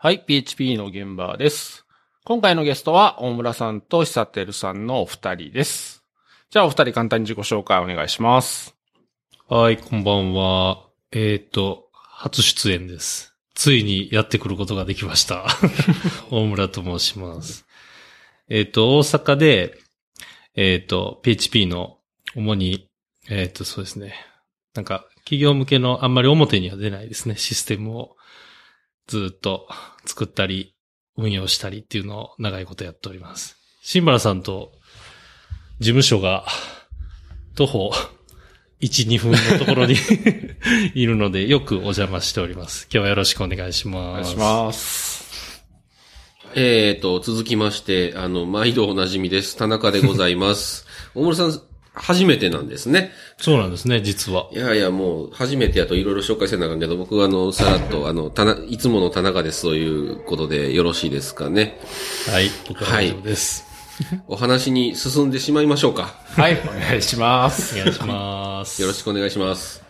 はい、PHP の現場です。今回のゲストは、大村さんと久照さんのお二人です。じゃあお二人簡単に自己紹介お願いします。はい、こんばんは。えっ、と、初出演です。ついにやってくることができました。大村と申します。えっ、と、大阪で、えっ、と、PHP の主に、えっ、と、そうですね。なんか、企業向けのあんまり表には出ないですね、システムをずっと作ったり、運用したりっていうのを長いことやっております。新原さんと事務所が徒歩1、2分のところに いるので、よくお邪魔しております。今日はよろしくお願いしおます。願いします。えーと、続きまして、あの、毎度おなじみです。田中でございます。大村さん、初めてなんですね。そうなんですね、実は。いやいや、もう、初めてやといろいろ紹介せなあかんけど、僕はあの、さらっと、あの、たな、いつもの田中ですということでよろしいですかね。はい、僕は大丈夫です。お話に進んでしまいましょうか。はい、お願いします。お願いします。よろしくお願いします。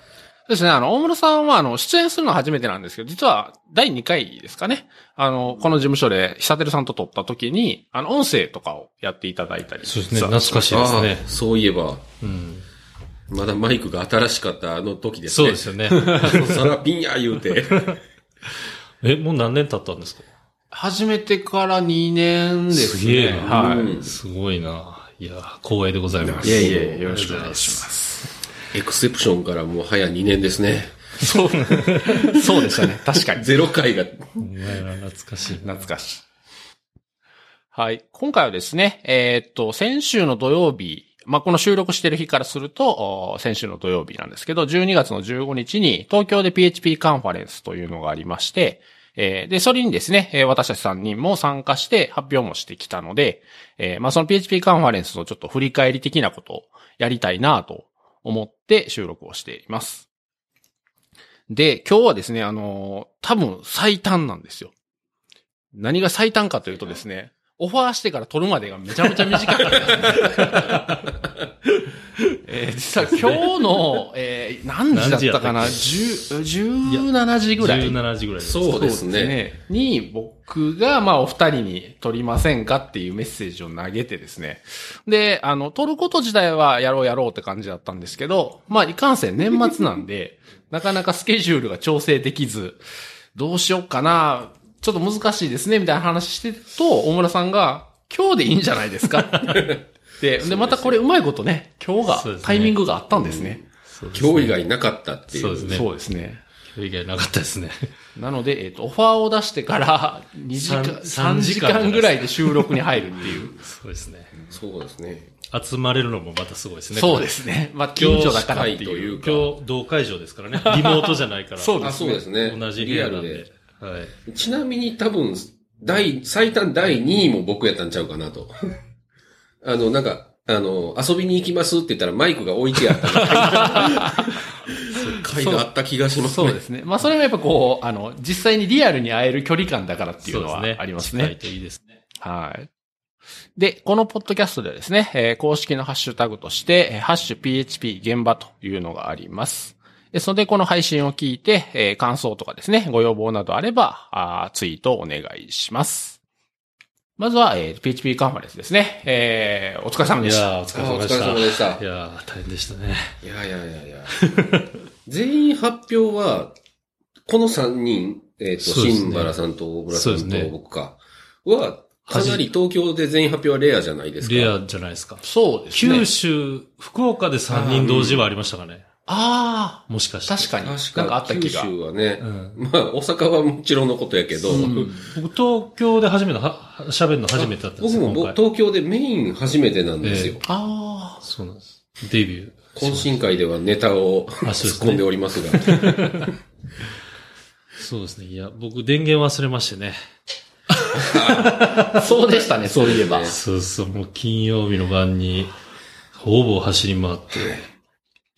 そうですね、あの、大村さんは、あの、出演するのは初めてなんですけど、実は、第2回ですかね。あの、この事務所で、久照さんと撮った時に、あの、音声とかをやっていただいたり。そうですね、懐かしいですあねあ。そういえば、うん。まだマイクが新しかったあの時ですね。そうですよね。サラピンや言うて。え、もう何年経ったんですか？始めてから2年ですね。げえな。はい。うんすごいな。いや、光栄でございます。いえいえ、よろしくお願いします。エクセプションからもう早2年ですね。そう、そうでしたね。確かに。ゼロ回が、お前ら懐かしい。懐かしい。はい。今回はですね、えーっと、先週の土曜日、まあ、この収録してる日からすると、お先週の土曜日なんですけど、12月の15日に東京で PHP カンファレンスというのがありまして、えーで、それにですね、えー私たち3人も参加して発表もしてきたので、えーまあ、その PHP カンファレンスのちょっと振り返り的なことをやりたいなと思って収録をしています。で、今日はですね、あの多分最短なんですよ。何が最短かというとですね、オファーしてから撮るまでがめちゃめちゃ短かった。えー実は今日の、えー何時だったかな？何 ?10 17時ぐらい。17時ぐらいです。そうですね。に、僕が、まあ、お二人に撮りませんかっていうメッセージを投げてですね。で、あの、撮ること自体はやろうやろうって感じだったんですけど、まあ、いかんせん年末なんで、なかなかスケジュールが調整できず、どうしようかな、ちょっと難しいですね、みたいな話してると、大村さんが、今日でいいんじゃないですかで、で、またこれうまいことね、今日が、タイミングがあったんですね。そうですね今日以外なかったっていう。そうですねそうですね。今日以外なかったですね。なので、えっ、と、オファーを出してから2時間、三3時間ぐらいで収録に入るっていう。そうですね。そうですね。集まれるのもまたすごいですね。そうですね。まあ、近所だからってい。うう今日、同会場ですからね。リモートじゃないから。そうあ、そうですね。同じ部リアル屋なんでで。。はい。ちなみに多分、第、最短第2位も僕やったんちゃうかなと。あの、なんか、あの、遊びに行きますって言ったらマイクが置いてあったが あった気がしますね。そうですね。まあ、それもやっぱこう、あの、実際にリアルに会える距離感だからっていうのはありますね。近いといいですね。はい。で、このポッドキャストではですね、えー公式のハッシュタグとして、えーハッシュ PHP 現場というのがあります。ですので、この配信を聞いて、えー感想とかですね、ご要望などあれば、あーツイートお願いします。まずは、えー PHP カンファレンスですね。えーお疲れ様でした。いやー、お疲れ様でした。あお疲れ様でしたいやー、大変でしたね。いやいやいやいや。全員発表は、この3人、えっ、と、そうですね新原さんと大村さんと僕か、は、かなり東京で全員発表はレアじゃないですか。レアじゃないですか。そうですね。九州、福岡で3人同時はありましたかね。あもしかして。あ、確かに。確かなんかあった気九が。州はね、うんまあ、大阪はもちろんのことやけど、うん僕、東京で初めては、喋るの初めてだったんですよ、僕も。東京でメイン初めてなんですよ。えあそうなんです。デビュー。懇親会ではネタをね突っ込んでおりますが。そうですね。いや、僕電源忘れましてね。あ、そうでしたね、そういえば。そうそう、もう金曜日の晩に、ほぼ走り回って、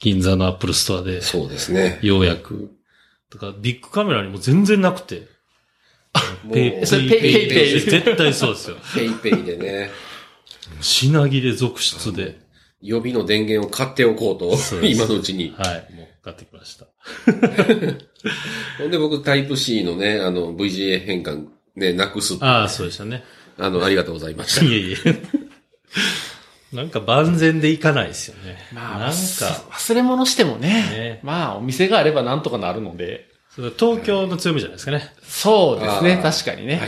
銀座の Apple Store で、そうですね。ようやく、とか、ビックカメラにも全然なくて、もうペイそれ PayPay ペイ絶対そうですよ。 PayPay でね、品切れ続出で、予備の電源を買っておこうと今のうちに。はい、もう買ってきました。ほんで僕タイプ C のね、あの VGA 変換ね、なくす。ああ、そうでしたね。あの、ありがとうございました。いえいえ。なんか万全でいかないですよね。まあ、なんか、忘れ物してもね。ねまあ、お店があればなんとかなるので。それ東京の強みじゃないですかね。そうですね。確かにね。は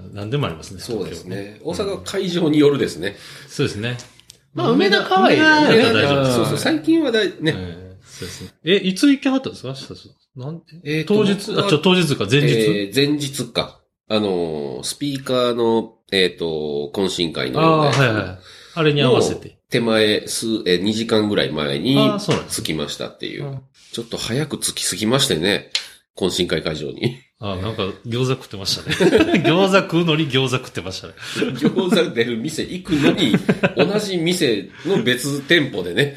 い何でもありますね。そうです東ね。大阪は会場によるですね。京。そうですね。まあ梅田可愛いよね大丈夫です。そうそう、最近はだい、ね。ええそうですね。え、いつ行きはったんですかなんえ当日、あ、ちょ、当日か、前日、えー前日か。あのー、スピーカーの、えっ、と、懇親会のああ、ねはいはい。あれに合わせて。手前、す、えー、2時間ぐらい前にあーそうなんです着きましたっていう。うんちょっと早く着きすぎましてね。懇親会会場に。あなんか餃子食ってましたね。餃子食うのに餃子食ってましたね。餃子出る店行くのに、同じ店の別店舗でね、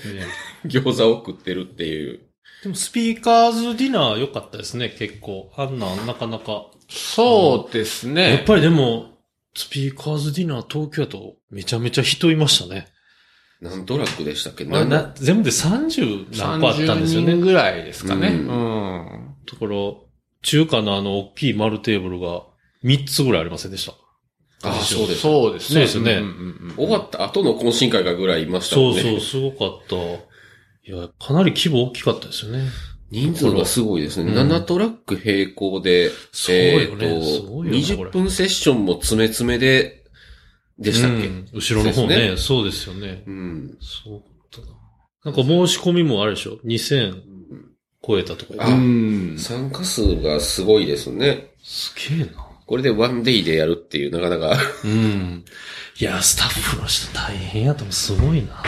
餃子を食ってるっていう。でもスピーカーズディナー良かったですね、結構。あんなんなかなか。そうですやっね。ぱりでも、スピーカーズディナー東京だとめちゃめちゃ人いましたね。何ドラッグでしたっけ？まあ、何な全部で30何個あったんですよ30ね。人ぐらいですかね。ううんん。だから、中華のあの大きい丸テーブルが3つぐらいありませんでした。ああ、そうです。そうですね。そうですねんうんうん終わった後の懇親会がぐらいいましたね。そうそう、すごかった。いや、かなり規模大きかったですよね。人数がすごいですね。うん7トラック並行で、そうよねえっすごいよね20分セッションも詰め詰めで、でしたっけ、うん後ろの方ね。でそうですよね。うん。そうだな。なんか申し込みもあれでしょ ?2000 超えたとかあうん。参加数がすごいですね。すげえな。これでワンデイでやるっていう、なかなか。うん。いや、スタッフの人大変やと思う。すごいな。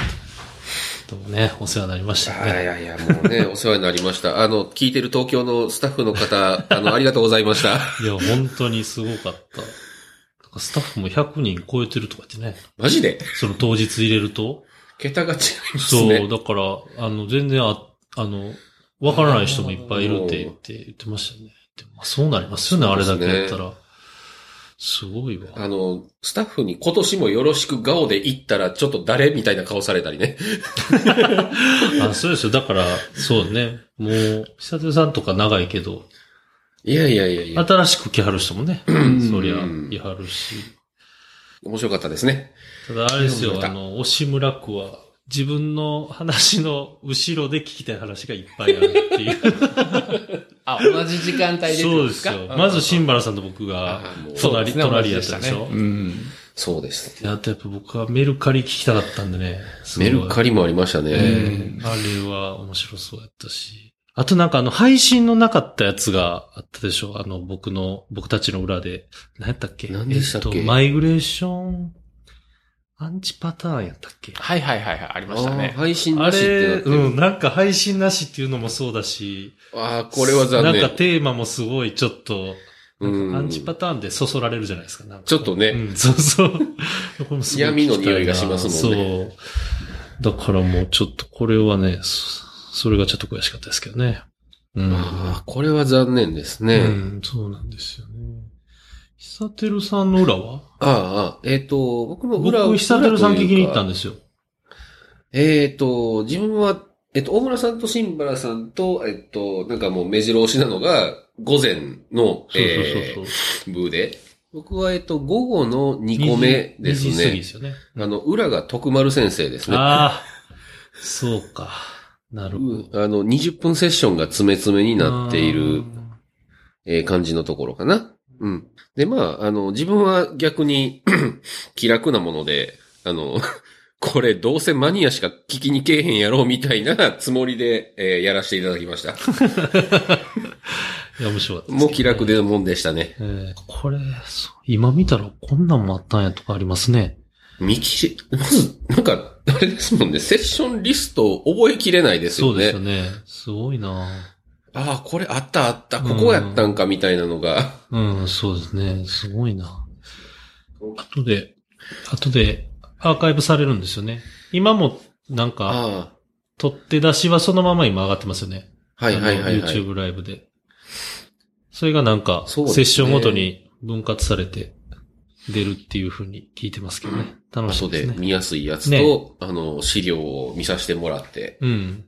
でもね、お世話になりましたよいね。やいや、もうね、お世話になりました。あの、聞いてる東京のスタッフの方、あの、ありがとうございました。いや、本当にすごかった。スタッフも100人超えてるとか言ってね。マジで？その当日入れると。桁が違いますそう、ね。だから、あの、全然あ、あの、わからない人もいっぱいいるって言って、言ってましたね。でもまあ、そうなりますよね、あれだけやったら。すごいわ。あの、スタッフに今年もよろしく顔で行ったら、ちょっと誰みたいな顔されたりね。あ、そうですよ。だから、そうね。もう、久手さんとか長いけど、いやいやいやいや。新しく来はる人もね、んそりゃ、いはるし。面白かったですね。ただ、あれですよ、あの、押村区は、自分の話の後ろで聞きたい話がいっぱいあるっていう。あ、同じ時間帯でそうですよ。まず、新原さんと僕が隣、隣やったでしょ？同じ。うん。そうです。であとやっぱ僕はメルカリ聞きたかったんでね。メルカリもありましたね。ええあれは面白そうやったし。あとなんかあの配信のなかったやつがあったでしょ？あの僕の、僕たちの裏で。何やったっけ？何でしたっけ？えと、マイグレーション、アンチパターンやったっけ？はいはいはいはい、ありましたね。配信あなしってなれ、ってる。うん、なんか配信なしっていうのもそうだし。ああ、これは残念。なんかテーマもすごいちょっと、なんうんかアンチパターンでそそられるじゃないですか。かちょっとねうん、そうそう。これ闇の匂いがしますもんねそう。だからもうちょっとこれはね、そそれがちょっと悔しかったですけどね。うん。ああ、これは残念ですね。うん、そうなんですよね。久てるさんの裏は？ああ、えっ、と、僕の裏僕、久てるさん聞きに行ったんでですよ。えっ、と、自分は、えっ、と、大村さんと新原さんと、えっ、と、なんかもう目白押しなのが、午前の、そうえそうそうそう。ー、部で、僕は、えっ、と、午後の2個目です2時過ぎでね。すよね。あの、裏が徳丸先生ですね。ああ、そうか。なるほど。うんあの、20分セッションが詰め詰めになっている、えー感じのところかな。うん。で、まあ、あの、自分は逆に 気楽なもので、あの、これどうせマニアしか聞きにけえへんやろうみたいなつもりで、えーやらせていただきました。いや、面白かったねもう気楽でもんでしたね。えーこれ、今見たらこんなんもあったんやとかありますね。見切れ、まず、なんか、あれですもんね、セッションリストを覚えきれないですよね。そうですよね。すごいなああ、これあったあった、ここやったんかみたいなのが。うん、そうですね。すごいな後で、後でアーカイブされるんですよね。今もなんか、あ取って出しはそのまま今上がってますよね。あ、はいはいはい、はい。YouTube ライブで。それがなんか、セッションごとに分割されて出るっていう風に聞いてますけどね。楽し後みでね。です見やすいやつと、ねあの、資料を見させてもらって。うん。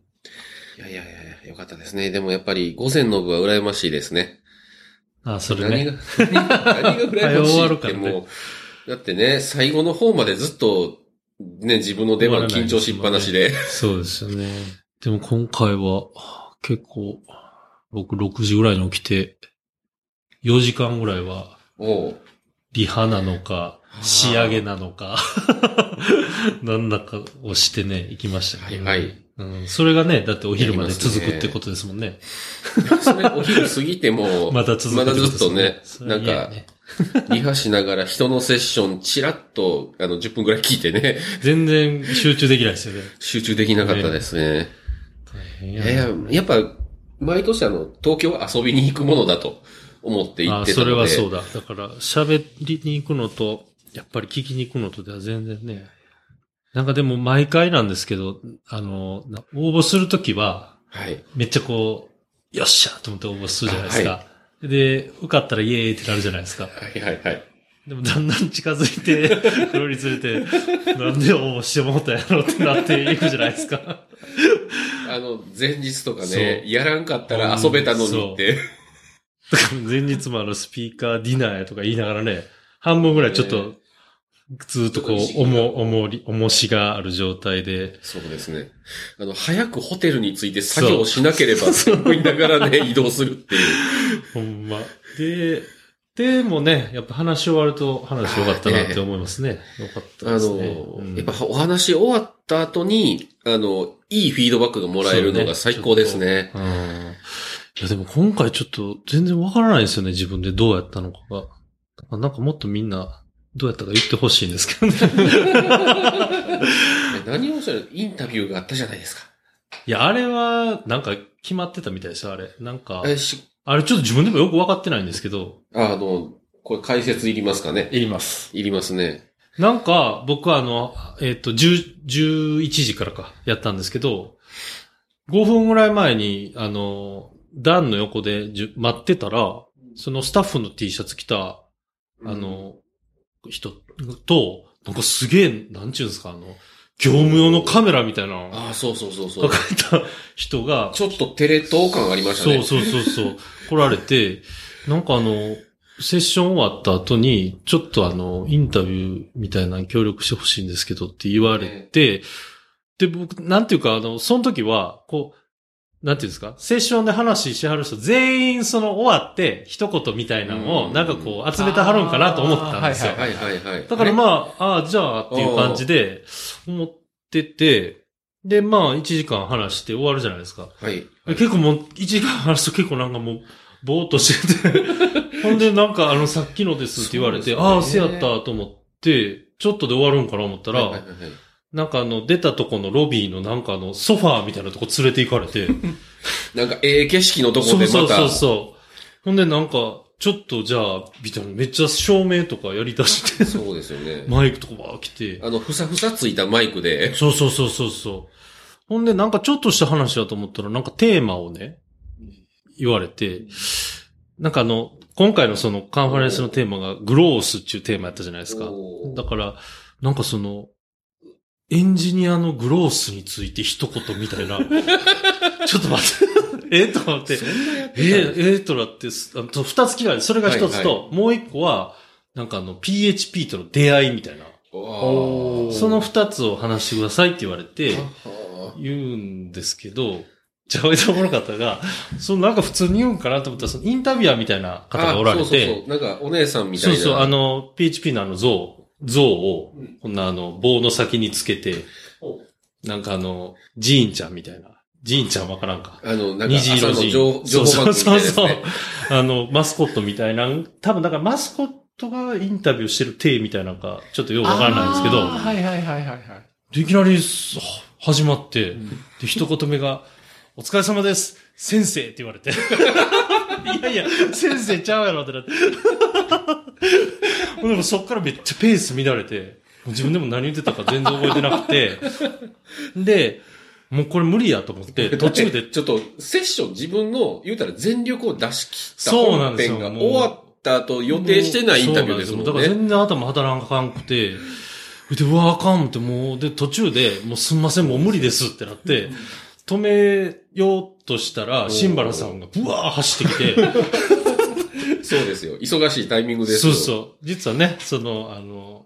いやいやいや、よかったですね。でもやっぱり午前の部は羨ましいですね。あ、それ何ね。が、何が何が羨まし終わいってもう、だってね、最後の方までずっと、ね、自分の出番緊張しっぱなしで。そうですよね。でも今回は、結構、僕6時ぐらいに起きて、4時間ぐらいは、リハなのか、仕上げなのか、なんだかをしてね、行きましたけど、はいはいうん。それがね、だってお昼まで続くってことですもんね。それお昼過ぎても、まだ続くまだずっとね、なんか、リハしながら人のセッションチラッと、あの、10分くらい聞いてね、全然集中できないですよね。集中できなかったですね。大変いやいや、やっぱ、毎年あの、東京は遊びに行くものだと思って行あってたので。それはそうだ。だから、喋りに行くのと、やっぱり聞きに行くのとでは全然ね。なんかでも毎回なんですけど、あの、な応募するときは、はい。めっちゃこう、よっしゃと思って応募するじゃないですか。で、受かったらイエーイってなるじゃないですか。はいはいはい。でもだんだん近づいて、来るにつれて、なんで応募してもうたんやろってなっていくじゃないですか。あの、前日とかそね、うやらんかったら遊べたのにって。前日もあのスピーカーディナーやとか言いながらね、半分ぐらいちょっと、ずーっとこう、重、重り、重しがある状態で、そうですね。あの、早くホテルについて作業しなければって思いながらね、移動するっていう。ほんま。で、でもね、やっぱ話終わると話良かったなって思いますね。よかったあですね。の、うんやっぱお話終わった後に、あの、いいフィードバックがもらえるのが最高ですね。うん。いやでも今回ちょっと全然わからないんですよね、自分でどうやったのかが。なんかもっとみんな、どうやったか言ってほしいんですけどね。何をそれ、インタビューがあったじゃないですか。いや、あれは、なんか決まってたみたいですよ、あれ。なんか、あれちょっと自分でもよくわかってないんですけど、あの、これ解説いりますかねいります。いりますね。なんか、僕はあの、えっ、と、10、11時からか、やったんですけど、5分ぐらい前に、あの、段の横でじゅ待ってたら、そのスタッフの T シャツ着た、あの、人と、なんかすげえ、なんちゅうんですか、あの、業務用のカメラみたいなああ、そうそうそうそう。抱えた人が、ちょっとテレ東感ありましたね。そうそうそうそう。来られて、なんかあの、セッション終わった後に、ちょっとあの、インタビューみたいなの協力してほしいんですけどって言われて、で、僕、なんていうか、あの、その時は、こう、なんていうんですか、セッションで話しはる人全員その終わって一言みたいなのを、うんなんかこう集めてはるんかなと思ったんですよ。はいはいはい。だからまあ、ああ、じゃあっていう感じで思ってて、で、まあ、1時間話して終わるじゃないですか。あ、はい。結構もう、1時間話すと結構なんかもう、ぼーっとしてて、ほんでなんかあの、さっきのですって言われて、ああ、せやったと思って、ちょっとで終わるんかな思ったら、はいはいはいはいなんかあの、出たとこのロビーのなんかあの、ソファーみたいなとこ連れて行かれて、なんか、ええ景色のとこでまた。そうそうそう。ほんでなんか、ちょっとじゃあ、みたいな、めっちゃ照明とかやり出して、そうですよね。マイクとかばー来て、あの、ふさふさついたマイクで、そうそうそうそうそう。ほんでなんかちょっとした話だと思ったら、なんかテーマをね、言われて、なんかあの、今回のそのカンファレンスのテーマがグロースっていうテーマやったじゃないですか。だから、なんかその、エンジニアのグロースについて一言みたいな。ちょっと待って。えと思って。そんなやってたええとなって二つ聞かれて、それが一つと、はいもう一個は、なんかあの、PHP との出会いみたいな。その二つを話してくださいって言われて、は言うんですけど、じゃあ、おもろかったが、そのなんか普通に言うんかなと思ったら、そのインタビュアーみたいなあ方がおられそうそうて、そう。なんか、お姉さんみたいな。そうそう、あの、PHP のあの像、像を、こんなあの、棒の先につけて、なんかあの、ジーンちゃんみたいな。ジーンちゃんわからんか。あの、なんか、虹色ジ朝の情ーン。情報番組みたいなやつそうそうね。あの、マスコットみたいな、多分だからマスコットがインタビューしてる体みたいなのか、ちょっとよくわからないんですけど、はいはいはいはいはい。でいきなりす始まって、で、一言目が、お疲れ様です先生って言われて。いやいや、先生ちゃうやろってなって。でもそっからめっちゃペース乱れて、自分でも何言ってたか全然覚えてなくて、で、もうこれ無理やと思って、途中で、ちょっと、セッション自分の、言うたら全力を出し切ったそうなんですよ。本編がもう終わった後予定してないインタビューですもんそうなんですよ。だからね。全然頭働かんくて、で、うわ、あかんってもう、で、途中で、もうすんません、もう無理ですってなって、止めようとしたら、シンバラさんがブワー走ってきて、そうですよ。忙しいタイミングですよ。そうそう。実はね、その、あの、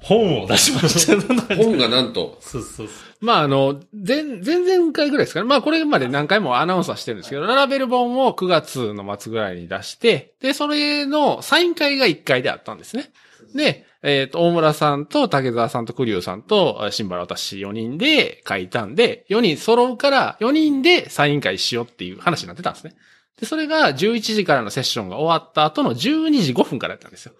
本を出しました。本がなんと、そうそうそう。まあ、あの、前、前々回ぐらいですかね。まあ、これまで何回もアナウンスはしてるんですけど、ララベル本を9月の末ぐらいに出して、で、それのサイン会が1回であったんですね。で、えっ、と、大村さんと竹澤さんと栗生さんと、新原私4人で書いたんで、4人揃うから4人でサイン会しようっていう話になってたんですね。で、それが11時からのセッションが終わった後の12時5分からやったんですよ。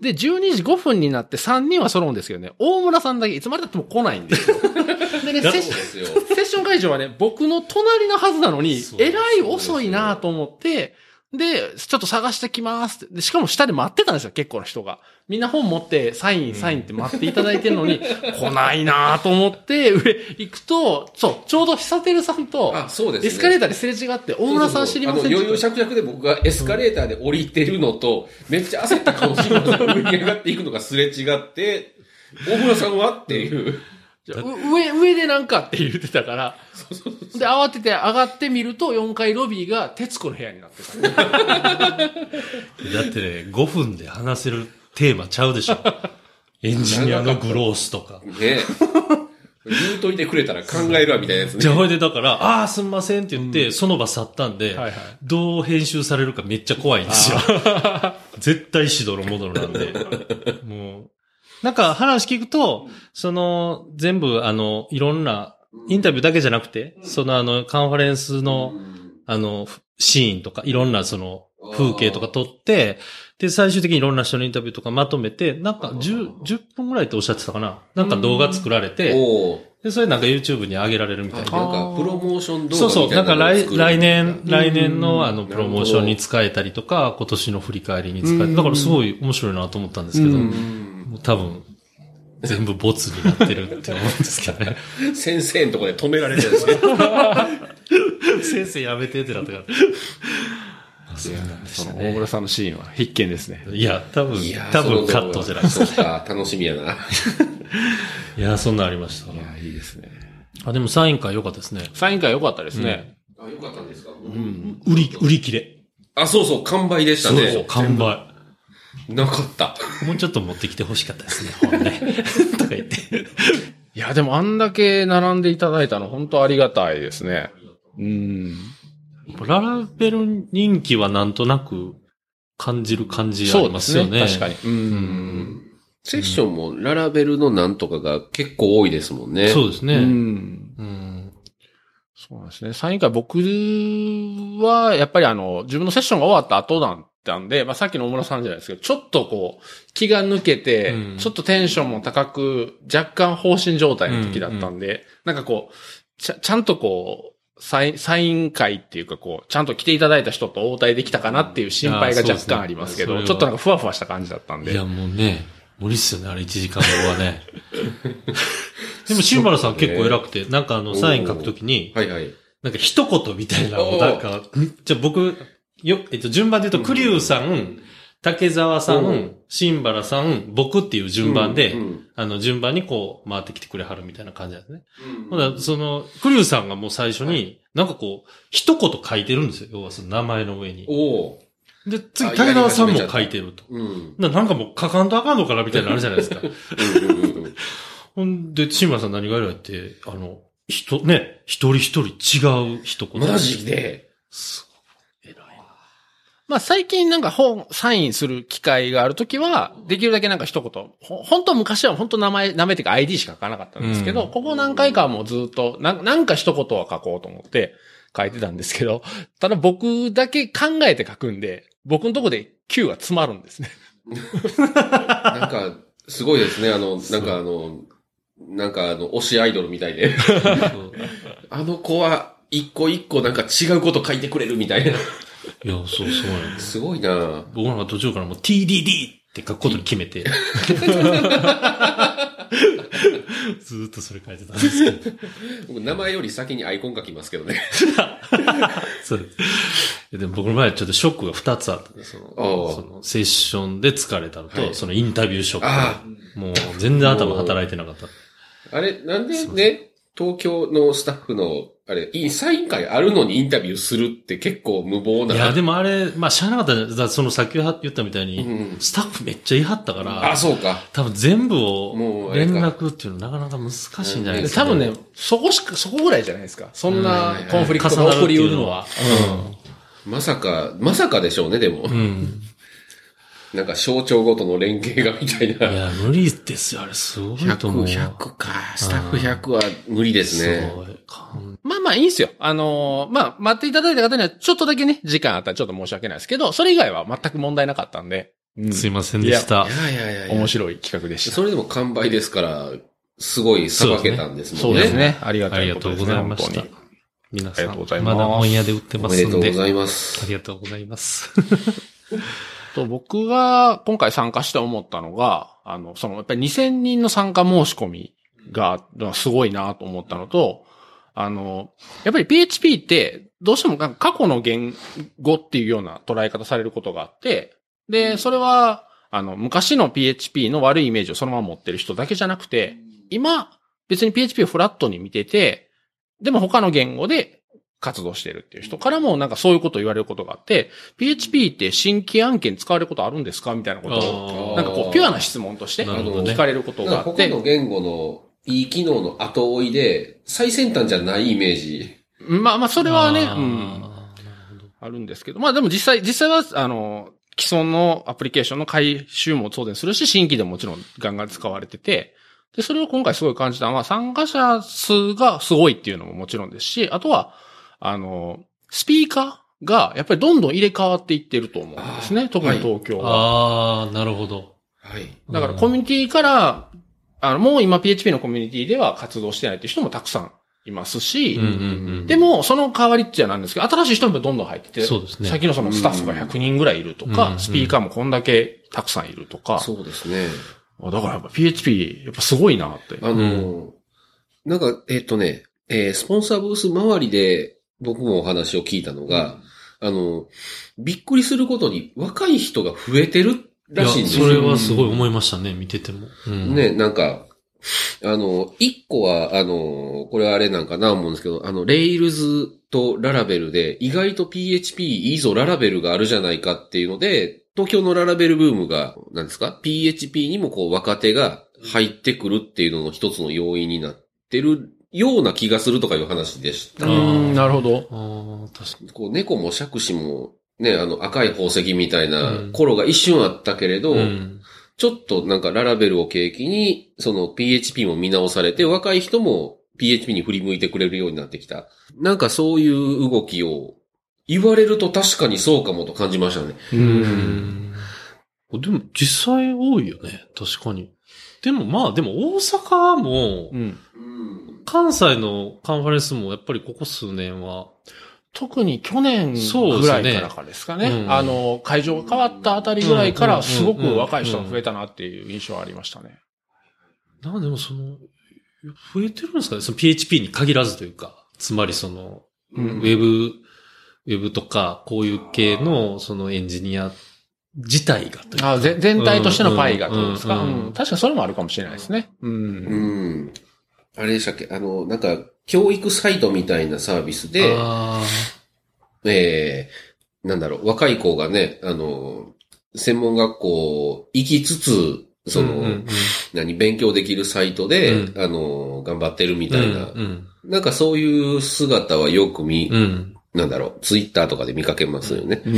で、12時5分になって3人は揃うんですけどね、大村さんだけいつまでだっても来ないんですよ。でね、セッション。セッション会場はね、僕の隣のはずなのにえらい遅いなと思って、で、ちょっと探してきますって。で、しかも下で待ってたんですよ、結構の人が。みんな本持って、サイン、サインって待っていただいてるのに、来ないなと思って、上行くと、そう、ちょうど久照さんと、あ、そうですね。エスカレーターですれ違って、大村さん知りませんそうそうそうあの、余裕しゃくしゃくで僕がエスカレーターで降りてるのと、めっちゃ焦った顔して上に上がっていくのがすれ違って、大村さんはっていう。上、上でなんかって 言ってたから、で、慌てて上がってみると、4階ロビーが徹子の部屋になってた。だってね、5分で話せるテーマちゃうでしょ。エンジニアのグロースとか。ね言うといてくれたら考えるわ、みたいなやつね。じゃあ、ほいでだから、ああー、すんませんって言って、その場去ったんで、はいはいどう編集されるかめっちゃ怖いんですよ。絶対しどろもどろなんで。もう、なんか話聞くと、その、全部、あの、いろんな、インタビューだけじゃなくて、そのあの、カンファレンスの、あの、シーンとか、いろんなその、風景とか撮って、で、最終的にいろんな人のインタビューとかまとめて、なんか10、10分ぐらいっておっしゃってたかな。なんか動画作られて、で、それなんか YouTube に上げられるみたいな。なんか、プロモーション動画そうそう。なんか来、来年、来年のあの、うんプロモーションに使えたりとか、今年の振り返りに使えたり。だからすごい面白いなと思ったんですけど、うんもう多分、全部ボツになってるって思うんですけどね。先生のところで止められてるんですね。先生やめてってなったから。あそうなんで大。村さんのシーンは必見ですね。いや、多分多分カットじゃないですそうか、楽しみやな。いや、そんなんありました。いや、いいですね。あ、でもサイン会良かったですね。サイン会良かったですね。あ、よかったんですか？売り、売り切れ。あ、そうそう、完売でしたそうそうね、。完売。なかった。もうちょっと持ってきて欲しかったですね、本ね。とか言って。いや、でもあんだけ並んでいただいたの本当ありがたいですね。うん。ララベル人気はなんとなく感じる感じあり。ますすよね。確かに。うん。セッションもララベルのなんとかが結構多いですもんね。そうですね。ううん。ん。そうなんですね。サイン会僕は、やっぱりあの、自分のセッションが終わった後だったんで、まあさっきの大村さんじゃないですけど、ちょっとこう、気が抜けて、うんちょっとテンションも高く、若干放心状態の時だったんで、なんかこう、ちゃ、ちゃんとこう、サイン、サイン会っていうかこう、ちゃんと来ていただいた人と応対できたかなっていう心配が若干ありますけど、ねちょっとなんかふわふわした感じだったんで。いや、もうね、無理っすよね、あれ1時間後はね。でも、シンバラさん結構偉くて、なんかあの、サイン書くときに、はいはい。なんか一言みたいなのを、なんか、じゃあ僕、よ、えっと、順番で言うと、クリュウさん、竹澤さうんん、シンバラさん、僕っていう順番でう、んあの、順番にこう、回ってきてくれはるみたいな感じなんですね。うんほんならその、クリュウさんがもう最初に、なんかこう、一言書いてるんですよ。要はその名前の上に。おーで、次、あ竹澤さんも書いてると。うん。ななんかもう書かんとあかんのかなみたいなのあるじゃないですか。うんうんうんうんほんで、シンバラさん何が偉いって、あの、人、ね、一人一人違う一言。マジで。偉いな。まあ最近なんか本、サインする機会があるときは、できるだけなんか一言、ほ本当昔は本当名前、名前っていうか ID しか書かなかったんですけど、うんここ何回かはもうずっと、なんなんか一言は書こうと思って書いてたんですけど、ただ僕だけ考えて書くんで、僕のとこで Q が詰まるんですね。なんか、すごいですね。あの、なんかあの、なんかあの、推しアイドルみたいで。あの子は、一個一個なんか違うこと書いてくれるみたいな。いや、そうそうなんです。すごいな僕なんか途中からもう TDD って書くことに決めて。ずーっとそれ書いてたんですけど。僕名前より先にアイコン書きますけどね。そうです。でも僕の場合はちょっとショックが2つあったんです。そのそのセッションで疲れたのと、はいそのインタビューショック。あもう全然頭働いてなかった。あれ、なんでね、東京のスタッフの、あれ、いいサイン会あるのにインタビューするって結構無謀な。いや、でもあれ、まあ、知らなかったね。だそのさっき言ったみたいに、うんスタッフめっちゃ言い張ったから、あ、そうか。多分全部を連絡っていうのなかなか難しいんじゃないですか。多分ね、そこしか、そこぐらいじゃないですか。そんなうんコンフリクトが起こりうるのは。まさか、まさかでしょうね、でも。うん。うん。なんか象徴ごとの連携がみたいいな。や、無理ですよ。あれ、すごいと思う。100、100か。スタッフ100は無理ですねす。ごい。かんまあまあいいんすよ。あのーまあ、待っていただいた方にはちょっとだけね、時間あったらちょっと申し訳ないですけど、それ以外は全く問題なかったんで。うんすいませんでしたい。やいやいやいや面白い企画でした。それでも完売ですから、すごいさばけたんですもんね。そうですね。ありがあたりがとうご。ざいました。皆さん。ありがとうございますまだ本屋で売っておめますんで。でとうございます。ありがとうございます。と僕が今回参加して思ったのが、あの、その、やっぱり2000人の参加申し込みが、すごいなと思ったのと、あの、やっぱり PHP って、どうしても過去の言語っていうような捉え方されることがあって、で、それは、あの、昔の PHP の悪いイメージをそのまま持ってる人だけじゃなくて、今、別に PHP をフラットに見てて、でも他の言語で活動してるっていう人からもなんかそういうことを言われることがあって、PHP って新規案件使われることあるんですか？みたいなことを、なんかこう、ピュアな質問として聞かれることがあって。他、の言語のいい機能の後追いで、最先端じゃないイメージ。まあまあ、それはね、うん、あるんですけど、まあでも実際、実際は、あの、既存のアプリケーションの回収も当然するし、新規でももちろんガンガン使われてて、で、それを今回すごい感じたのは、参加者数がすごいっていうのももちろんですし、あとは、あの、スピーカーがやっぱりどんどん入れ替わっていってると思うんですね。特に東京は。ああ、なるほど。はい。だからコミュニティから、あの、もう今 PHP のコミュニティでは活動してないっていう人もたくさんいますし、うんうんうん。でも、その代わりっちゃなんですけど、新しい人もどんどん入ってて、そうですね先のそのスタッフが100人ぐらいいるとか、うんスピーカーもこんだけたくさんいるとか、そうですね。だからやっぱ PHP、やっぱすごいなって。あの、なんか、えっ、とね、えースポンサーブース周りで僕もお話を聞いたのが、あの、びっくりすることに若い人が増えてるらしいんですよ。それはすごい思いましたね、見てても。うん、ね、なんか、あの、一個は、あの、これはあれなんかな思うんですけど、あの、レイルズとララベルで、意外と PHP いいぞララベルがあるじゃないかっていうので、東京のララベルブームが、何ですか ?PHP にもこう若手が入ってくるっていうのの一つの要因になってるような気がするとかいう話でした。うーん、なるほど。ああ、確かに。こう猫も杓子も、ね、あの赤い宝石みたいなうん頃が一瞬あったけれど、うん。ちょっとなんかララベルを契機に、その PHP も見直されて、若い人も PHP に振り向いてくれるようになってきた。なんかそういう動きを言われると確かにそうかもと感じましたね。う。うんん。でも実際多いよね。確かに。でもまあ、でも大阪もう、ん。関西のカンファレンスもやっぱりここ数年は、特に去年ぐらいからかですかね。うんあの、会場が変わったあたりぐらいから、うんすごく若い人が増えたなっていう印象はありましたね。なんでもその、増えてるんですかね？その PHP に限らずというか、つまりその、うウェブ、ウェブとか、こういう系の、そのエンジニア自体がというか。あぜ全体としてのパイがとですか、うんうんうん確かにそれもあるかもしれないですね。うん。うん。あれでしたっけ？あの、なんか、教育サイトみたいなサービスで、あえー、なんだろう、若い子がね、あの、専門学校行きつつ、ーその、うんうん何、勉強できるサイトで、うん。あの、頑張ってるみうんたいな、うんなんかそういう姿はよく見、うん。うんなんだろう、ツイッターとかで見かけますよね。うん。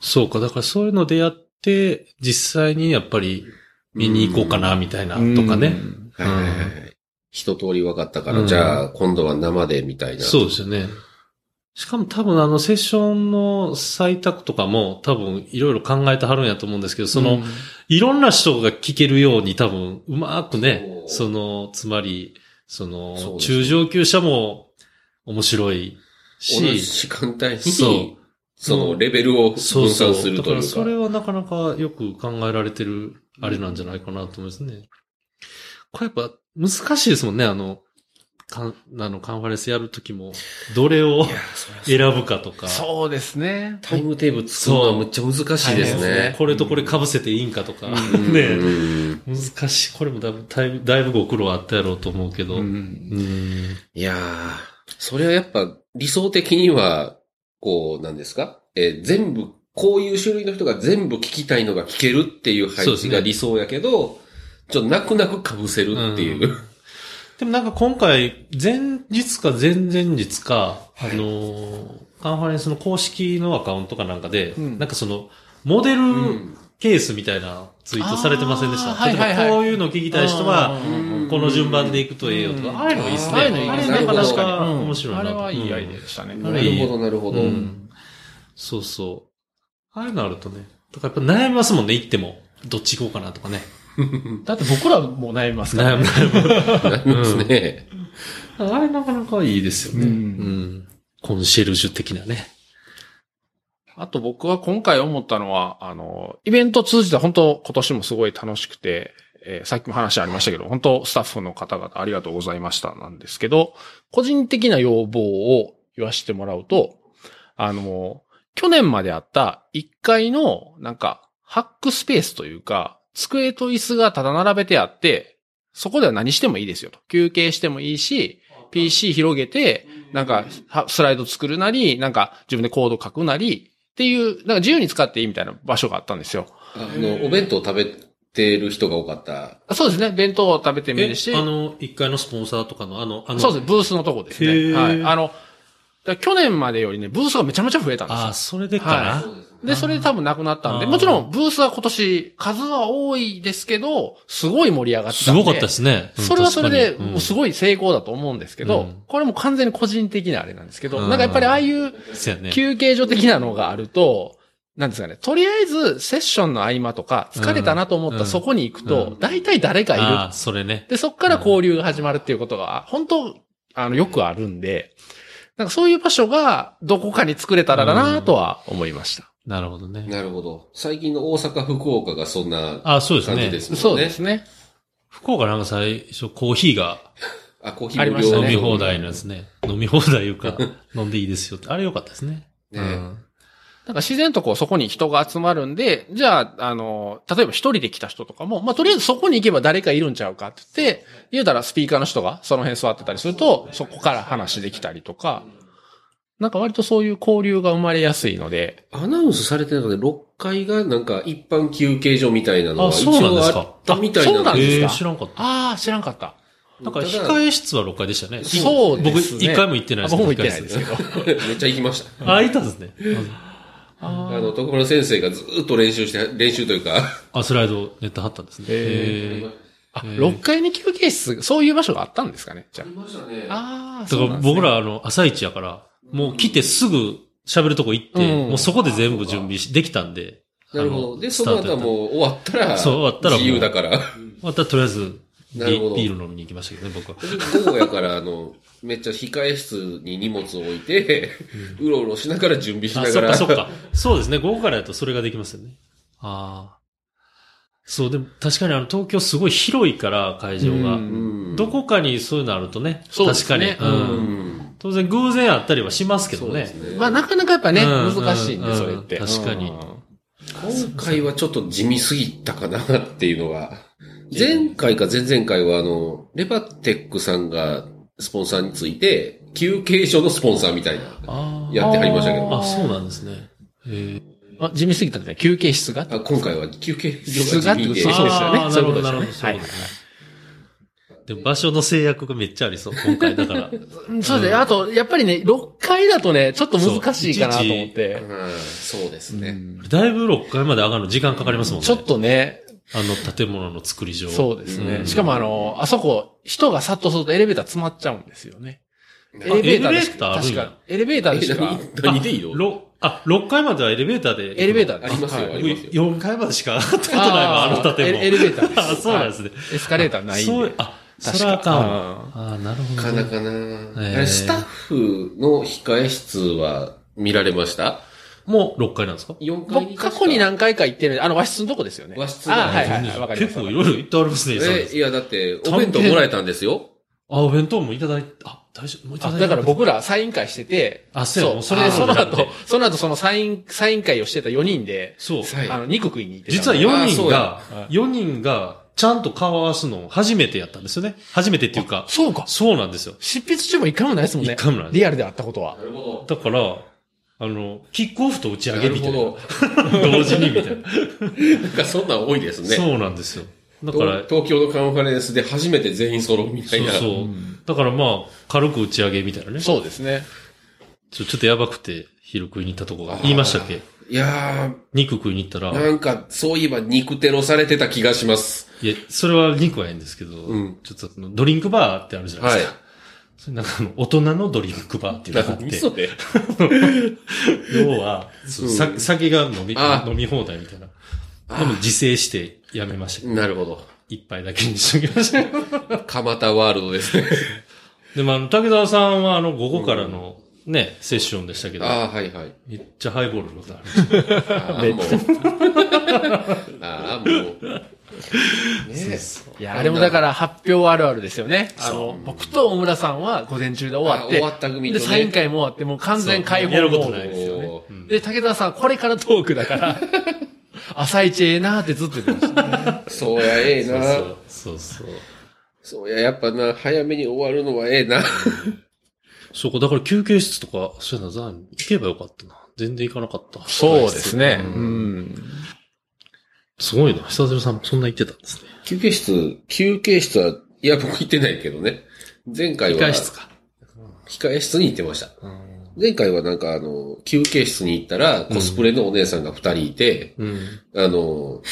そうか、だからそういうのでやって、実際にやっぱり見に行こうかな、みたいな、とかね。はいはいはい。一通り分かったから、うんじゃあ今度は生でみたいな。そうですよね。しかも多分あのセッションの採択とかも多分いろいろ考えてはるんやと思うんですけど、その、うんいろんな人が聞けるように多分うまくね、そうその、つまり、そそうの、中上級者も面白い同じし、時間帯に、そうそのレベルを分そうそう。散するというか。だからそれはなかなかよく考えられてる、あれなんじゃないかなと思いますね。これやっぱ難しいですもんね、あの、かん、あの、カンファレンスやるときも、どれを選ぶかとか。そうですね。タイムテーブル作るのはむっちゃ難しいですねね。これとこれ被せていいんかとか。うんねうん難しい。これもだいぶ、だいぶだいぶご苦労あったやろうと思うけど。いやー、それはやっぱ理想的には、こう、なんですか？えー全部、こういう種類の人が全部聞きたいのが聞けるっていう配置が理想やけど、ちょっと泣く泣く被せるっていう。うんでもなんか今回、前日か前々日か、あのーカンファレンスの公式のアカウントかなんかで、うんなんかその、モデルうんケースみたいなツイートされてませんでした？あーはいはいはい例えばこういうの聞きたい人は、うんこの順番でいくとええよとうんか、ああいうのいいっすね。ああいうのいいですね。なかな確か。面白いなと。あれはいいアイデアでしたね。なるほど、なるほど。うん。そうそう。ああいうのあるとね。とかやっぱ悩みますもんね、行っても。どっち行こうかなとかね。だって僕らも悩みますからね。悩む。なりますね。あれなかなかいいですよね。ううんん。コンシェルジュ的なね。あと僕は今回思ったのは、あの、イベント通じて本当今年もすごい楽しくて、えーさっきも話ありましたけど、本当スタッフの方々ありがとうございましたなんですけど、個人的な要望を言わせてもらうと、あの、去年まであった1階のなんかハックスペースというか、机と椅子がただ並べてあって、そこでは何してもいいですよと。休憩してもいいし、PC 広げて、なんかはスライド作るなり、なんか自分でコード書くなり、っていう、なんか自由に使っていいみたいな場所があったんですよ。あの、お弁当食べてる人が多かった。あそうですね。弁当を食べてもいいえですし。あの、一階のスポンサーとかの、あの、あの、そうです。ブースのとこですへね。ーはい。あの、去年までよりね、ブースがめちゃめちゃ増えたんですよああ、。それでかな。はで、それで多分なくなったんで、もちろんブースは今年数は多いですけど、すごい盛り上がってた。すごかったですね。うんそれはそれで、すごい成功だと思うんですけど、うんこれも完全に個人的なあれなんですけど、うんなんかやっぱりああいう。休憩所的なのがあると、なんですかね、とりあえずセッションの合間とか、疲れたなと思ったそこに行くうとん、大体誰かいるああ、それね。で、そこから交流が始まるっていうことが、本当、あの、よくあるんで、なんかそういう場所がどこかに作れたらだなとは思いました。なるほどね。なるほど。最近の大阪、福岡がそんなあそうですね感じで。すね。そうですね。福岡なんか最初コーヒーがあ、コーヒーありましたね飲み放題のやつね。飲み放題いうか、飲んでいいですよって。あれ良かったですね。ねうんなんか自然とこうそこに人が集まるんで、じゃあ、あの、例えば一人で来た人とかも、まあ、とりあえずそこに行けば誰かいるんちゃうかって言って、言うたらスピーカーの人がその辺座ってたりすると、そこから話できたりとか、なんか割とそういう交流が生まれやすいので、アナウンスされてる中で6階がなんか一般休憩所みたいなのあが一そうなんですか応あったみたいあそうなんなでですかえー知らんかった。ああ、知らんかった。なんか控え室は6階でしたね。そうですね僕一回も行ってないですあ僕も行ってないですけど。めっちゃ行きました。あ、いたんですね。あの、徳村先生がずっと練習して、練習というか、あ、スライドネット貼ったんですね。へあ、6階に休憩室、そういう場所があったんですかねじゃましたね。あ。ああ、だから僕らあの、朝一やから、もう来てすぐ喋るとこ行って、うんもうそこで全部準備し、できたんで。なるほど。で、その後はもう終わったら、そう終わったら自由だから。終わったらとりあえずビ、なるほどビール飲みに行きましたけどね、僕は。午後やから、あの、めっちゃ控え室に荷物を置いて、うろうろしながら準備しあ、なが。そっからそっか。そうですね、午後からやとそれができますよね。ああ。そう、でも確かにあの、東京すごい広いから、会場が。どこかにそういうのあるとね。そうですね確かに。う。うんん。当然偶然あったりはしますけどね。ね。まあ、なかなかやっぱね、うん難しいんで、うんそれって。確かにうん今回はちょっと地味すぎたかなっていうのが。前回か前々回はあの、レバテックさんがスポンサーについて、休憩所のスポンサーみたいな、やってはりましたけど。あ、そうなんですね。へあ、地味すぎたんでね、休憩室が？あ今回は休憩室が地味で。そうですよねあーそういうことですよねなるほどなるほどはいでも場所の制約がめっちゃありそう、今回だから。うんそうですね。あと、やっぱりね、6階だとね、ちょっと難しいかなと思って。うんそうですね。だいぶ6階まで上がるの時間かかりますもんね。ちょっとね、あの建物の作り上。そうですね。うんしかもあの、あそこ、人が殺到するとエレベーター詰まっちゃうんですよね。エレベーターでしエレベーターあるんや確か、エレベーターでしえか、何何で移動ろあ、6階まではエレベーターで。エレベーターでありますよ、はいありますよ。4階までしか上がったことないわ、あの建物。エレベーターです あ、そうなんですね。エスカレーターないんで。そう、あ、それはあか。んわ。うんあなるほど、なかなかな、ー。あれ、スタッフの控え室は見られました？もう6階なんですか ?4 階僕、過去に何回か行ってる。あの和室のとこですよね。和室があはいはいはい、わかります。結構いろいろ言ってありますね、え、いや、だって、お弁当もらえたんですよ。あ、お弁当もいただいて、あ、大丈夫、もういただいて。だから僕らサイン会してて、あそうそれでその後その後そのサイン、サイン会をしてた4人で、そう。はい。あの、肉食いに行ってた実はよ4人があそうや、4人が、ちゃんと顔合わすの初めてやったんですよね。初めてっていうか、そうか。そうなんですよ。執筆中も一回もないですもんね。一回もないリアルで会ったことは。なるほど。だから、あの、キックオフと打ち上げみたいな。なるほ 同時にみたいな。なんかそんなん多いですね。そうなんですよ。だから、東東京のカンファレンスで初めて全員揃うみたそいうな。そう。だからまあ、軽く打ち上げみたいなね。そうですね。ちょちょっとやばくて、昼食いに行ったとこが。言いましたっけ？いや肉食いに行ったらー、、なんか、そういえば肉テロされてた気がします。いや、それは肉はええんですけど、んちょっとドリンクバーってあるじゃないはいですか。。それなんか大人のドリンクバーっていうのがあって、嘘で。要は、そうさ酒が飲みあ、飲み放題みたいな。でも自制してやめましたなるほど。一杯だけにしときました。蒲田ワールドですね。でもあの、竹澤さんはあの、午後からのね、セッションでしたけど、ああ、はいはい。めっちゃハイボールのことある。ああ、もう。ああ、もう。ねいや、あれもだから発表あるあるですよね。あの、僕と大村さんは午前中で終わって、あ終わった組とで、ねサイン会も終わって、もう完全開放やることないですよね。で、武田さん、これからトークだから、朝一ええなーってずっと言ってましたね。そうや、ええな。そうそうそう。そうや、やっぱな、早めに終わるのはええな。そうか、だから休憩室とか、そうやな、ザーに行けばよかったな。全然行かなかった。そうですね。ううんん。すごいな。久鶴さんもそんな言ってたんですね。休憩室、休憩室は、いや、僕行ってないけどね。前回は、控室か。控え室に行ってました。前回はなんかあの、休憩室に行ったら、コスプレのお姉さんが二人いて、うん。あの、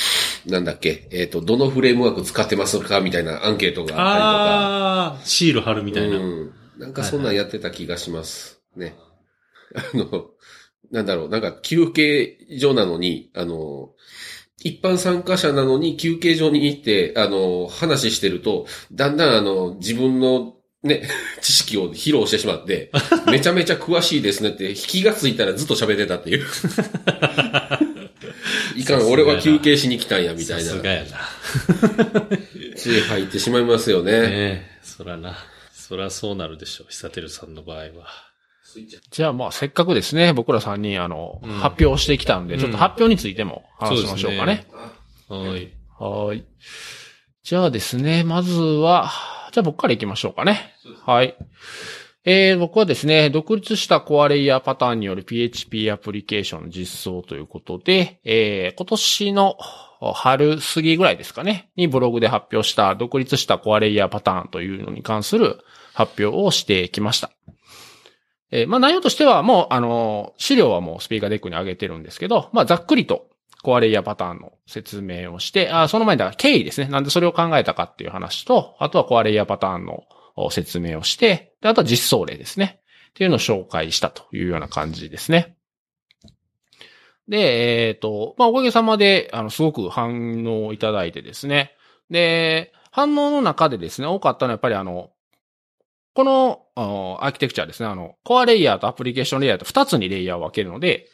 なんだっけ、えっ、と、どのフレームワーク使ってますかみたいなアンケートがああー、シール貼るみたいな。ったりとか。うん。なんかそんなんやってた気がします。ね。あの、なんだろう、なんか休憩所なのに、あの、一般参加者なのに休憩所に行って、あの、話してると、だんだんあの、自分のね、知識を披露してしまって、めちゃめちゃ詳しいですねって、気がついたらずっと喋ってたっていう。いかん、俺は休憩しに来たんや、みたいなさす。がやな。つい入ってしまいますよね。ねえ、そらな。そらそうなるでしょう。久照さんの場合は。じゃあまあせっかくですね、僕ら3人あの、うん発表してきたんで、ちょっと発表についても話しましょうかね。はい。はーい。じゃあですね、まずは、じゃあ僕から行きましょうかね。はい。えー、僕はですね、独立したコアレイヤーパターンによる PHP アプリケーションの実装ということで、えー、今年の春過ぎぐらいですかね、にブログで発表した独立したコアレイヤーパターンというのに関する発表をしてきました。えーまあ内容としてはもう、あの資料はもうスピーカーデックに上げてるんですけど、まあざっくりとコアレイヤーパターンの説明をして、あその前にだから経緯ですね。なんでそれを考えたかっていう話と、あとはコアレイヤーパターンの説明をして、であとは実装例ですね。っていうのを紹介したというような感じですね。で、えっ、と、まあ、おかげさまで、あの、すごく反応をいただいてですね。で、反応の中でですね、多かったのはやっぱりあの、このアーキテクチャですね、あの、コアレイヤーとアプリケーションレイヤーと2つにレイヤーを分けるので、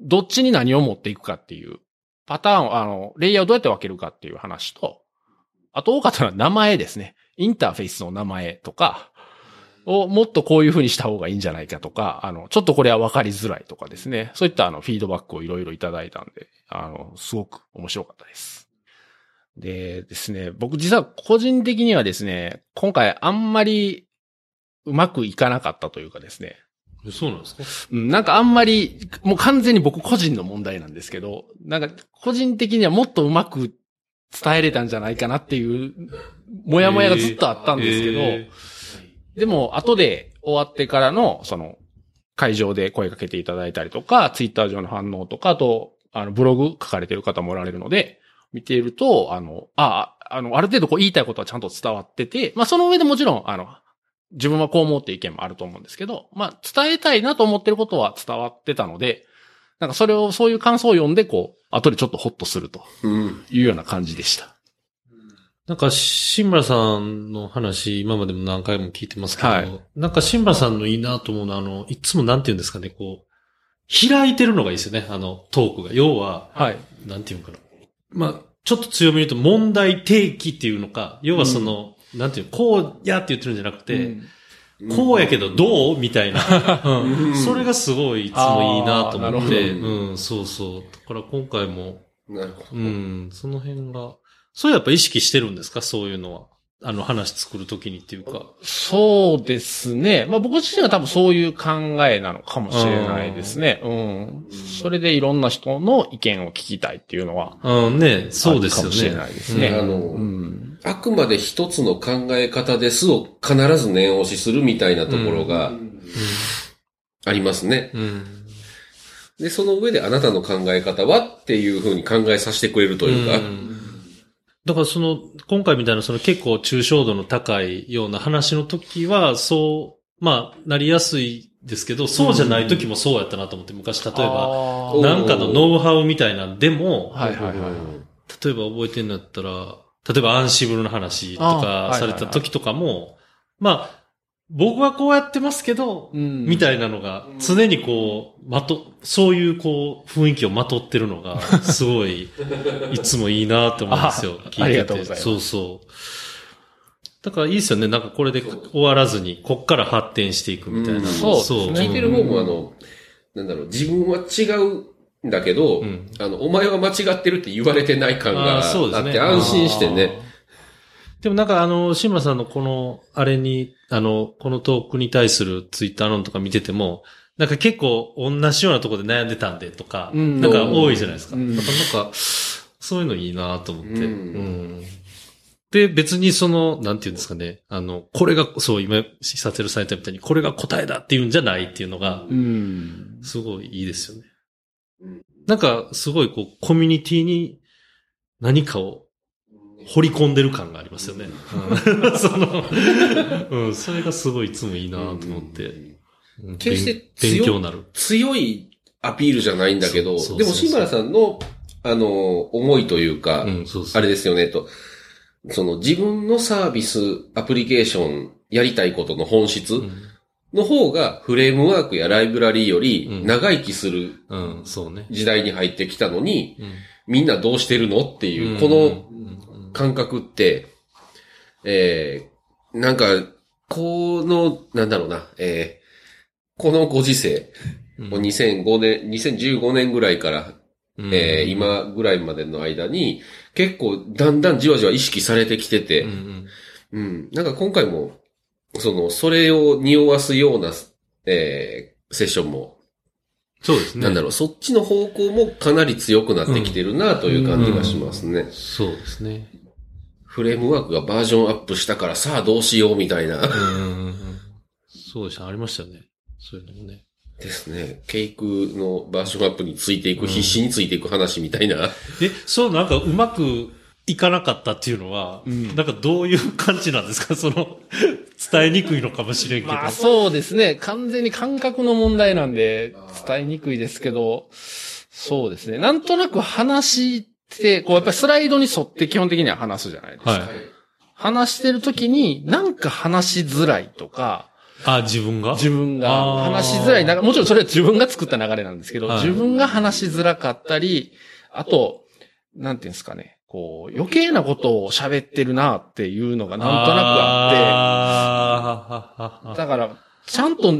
どっちに何を持っていくかっていうパターンを、あの、レイヤーをどうやって分けるかっていう話と、あと多かったのは名前ですね。インターフェースの名前とか、をもっとこういう風にした方がいいんじゃないかとか、あの、ちょっとこれは分かりづらいとかですね。そういったあの、フィードバックをいろいろいただいたんで、あの、すごく面白かったです。でですね、僕実は個人的にはですね、今回あんまりうまくいかなかったというかですね、そうなんですか？うん、なんかあんまり、もう完全に僕個人の問題なんですけど、なんか個人的にはもっとうまく伝えれたんじゃないかなっていう、もやもやがずっとあったんですけど、えでも後で終わってからの、その、会場で声かけていただいたりとか、ツイッター上の反応とか、あと、あの、ブログ書かれてる方もおられるので、見ていると、あの、あ、あの、ある程度こう言いたいことはちゃんと伝わってて、まあその上でもちろん、あの、自分はこう思うって意見もあると思うんですけど、まあ伝えたいなと思ってることは伝わってたので、なんかそれを、そういう感想を読んで、こう、後でちょっとホッとするとうん。いうような感じでした。なんか、新村さんの話、今までも何回も聞いてますけど、はいなんか新村さんのいいなと思うのは、あの、いつもなんて言うんですかね、こう、開いてるのがいいですよね、あの、トークが。要は、はい。なんていうのかな。まあ、ちょっと強めに言うと問題提起っていうのか、要はその、なんていう、こうやって言ってるんじゃなくて、うんこうやけどどう？みたいな、うんそれがすごいいつもいいなと思って、うん、そうそう。だから今回も、なるほど。うん、その辺が、それやっぱ意識してるんですか？そういうのは。あの話作るときにっていうか。そうですね。まあ僕自身は多分そういう考えなのかもしれないですね。うん。それでいろんな人の意見を聞きたいっていうのは。うん、ね、そうですよあるかもしれなね。いですね。あの、うん。あくまで一つの考え方ですを必ず念押しするみたいなところがありますね。うん。で、その上であなたの考え方はっていうふうに考えさせてくれるというか、んだからその、今回みたいなその結構抽象度の高いような話の時は、そう、まあ、なりやすいですけど、そうじゃない時もそうやったなと思って、昔例えば、なんかのノウハウみたいなんでも、はいはいはい。例えば覚えてんだったら、例えばアンシブルの話とかはいされた時とかも、まあ、僕はこうやってますけど、うんみたいなのが、常にこう、まと、そういうこう、雰囲気をまとってるのが、すごい、いつもいいなって思うんですよ。あ聞いてて。ありがとうございますそうそう。だからいいですよね。なんかこれで終わらずに、こっから発展していくみたいな。うんそうですね聞いてる方もあの、なんだろう、自分は違うんだけど、うんあの、お前は間違ってるって言われてない感があって安心してね。でもなんかあの、志村さんのこの、あれに、あの、このトークに対するツイッターのとか見てても、なんか結構同じようなところで悩んでたんでとか、うんなんか多いじゃないですか。うんなんか、そういうのいいなと思って。うんうんで、別にその、なんていうんですかね、あの、これが、そう、今、シサテルされたみたいに、これが答えだっていうんじゃないっていうのが、うん。すごいいいですよね。うんなんか、すごいこう、コミュニティに何かを掘り込んでる感がありますよね。うん その、うん、それがすごいいつもいいなと思って。うん決して勉強強になる。強いアピールじゃないんだけど、でも、新原さんの、あの、思いというか、うん、そうそう。あれですよね、と。その自分のサービス、アプリケーション、やりたいことの本質うん、の方が、フレームワークやライブラリーよりうん。長生きする。時代に入ってきたのに、うん。みんなどうしてるのっていう、こうん。の感覚って、えー、なんか、この、なんだろうな、えー、このご時世、うん。もう2005年、2015年ぐらいから、うん。えー今ぐらいまでの間に、結構だんだんじわじわ意識されてきてて、うん。なんか今回も、その、それを匂わすような、えー、セッションも、そうですね。なんだろう、そっちの方向もかなり強くなってきてるなという感じがしますね。そうですね。フレームワークがバージョンアップしたからさあどうしようみたいな。うんうんうんそうでした。ありましたよね。そういうのもね。ですね。ケイクのバージョンアップについていく、必死についていく話みたいな。え、そうなんかうまくいかなかったっていうのは、うんなんかどういう感じなんですか？その、伝えにくいのかもしれんけど。まあそうですね。完全に感覚の問題なんで伝えにくいですけど、そうですね。なんとなく話って、こうやっぱりスライドに沿って基本的には話すじゃないですか。はい。話してる時になんか話しづらいとか、あ、自分が？自分が話しづらいもちろんそれは自分が作った流れなんですけど、はい自分が話しづらかったり、あと、なんていうんですかね、こう、余計なことを喋ってるなっていうのがなんとなくあって、だから、ちゃんと、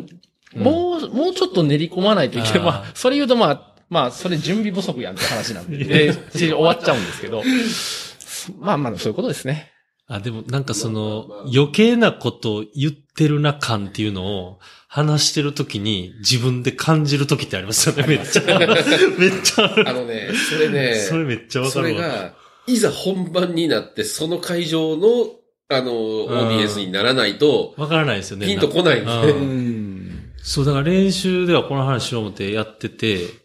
もう、もうちょっと練り込まないといけない。まあ、それ言うとまあ、まあ、それ準備不足やんって話なんで、で終わっちゃうんですけど、まあまあ、そういうことですね。あ、でもなんかその、余計なことを言ってるな感っていうのを話してるときに自分で感じるときってありますよね、めっちゃ。めっちゃある。あのね、それね、それめっちゃわかそるわ。れが、いざ本番になって、その会場の、あの、オーディエンスにならないと、わからないですよね。ピンとこないんですうね。ん。そう、だから練習ではこの話しよう思ってやってて、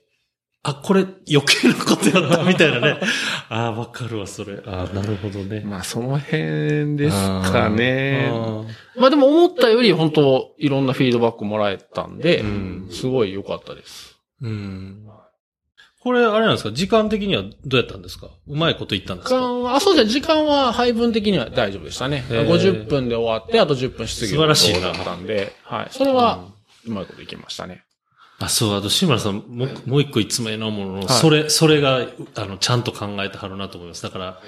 あ、これ余計なことやったみたいなね。ああ、わかるわ、それ。ああ、なるほどね。まあ、その辺ですかね。あまあでも思ったより本当いろんなフィードバックもらえたんで、うんすごい良かったです。ーうん。これ、あれなんですか？時間的にはどうやったんですか？うまいこと言ったんですか？時間は、あ、そうですね。時間は配分的には大丈夫でしたね。へー50分で終わって、あと10分質疑素晴らしいなだったんで、はい。それは、うまいこといきましたね。あ、そう、あと、志村さん、もう、もう一個いつもええなものの、いそれ、それが、あの、ちゃんと考えてはるなと思います。だから、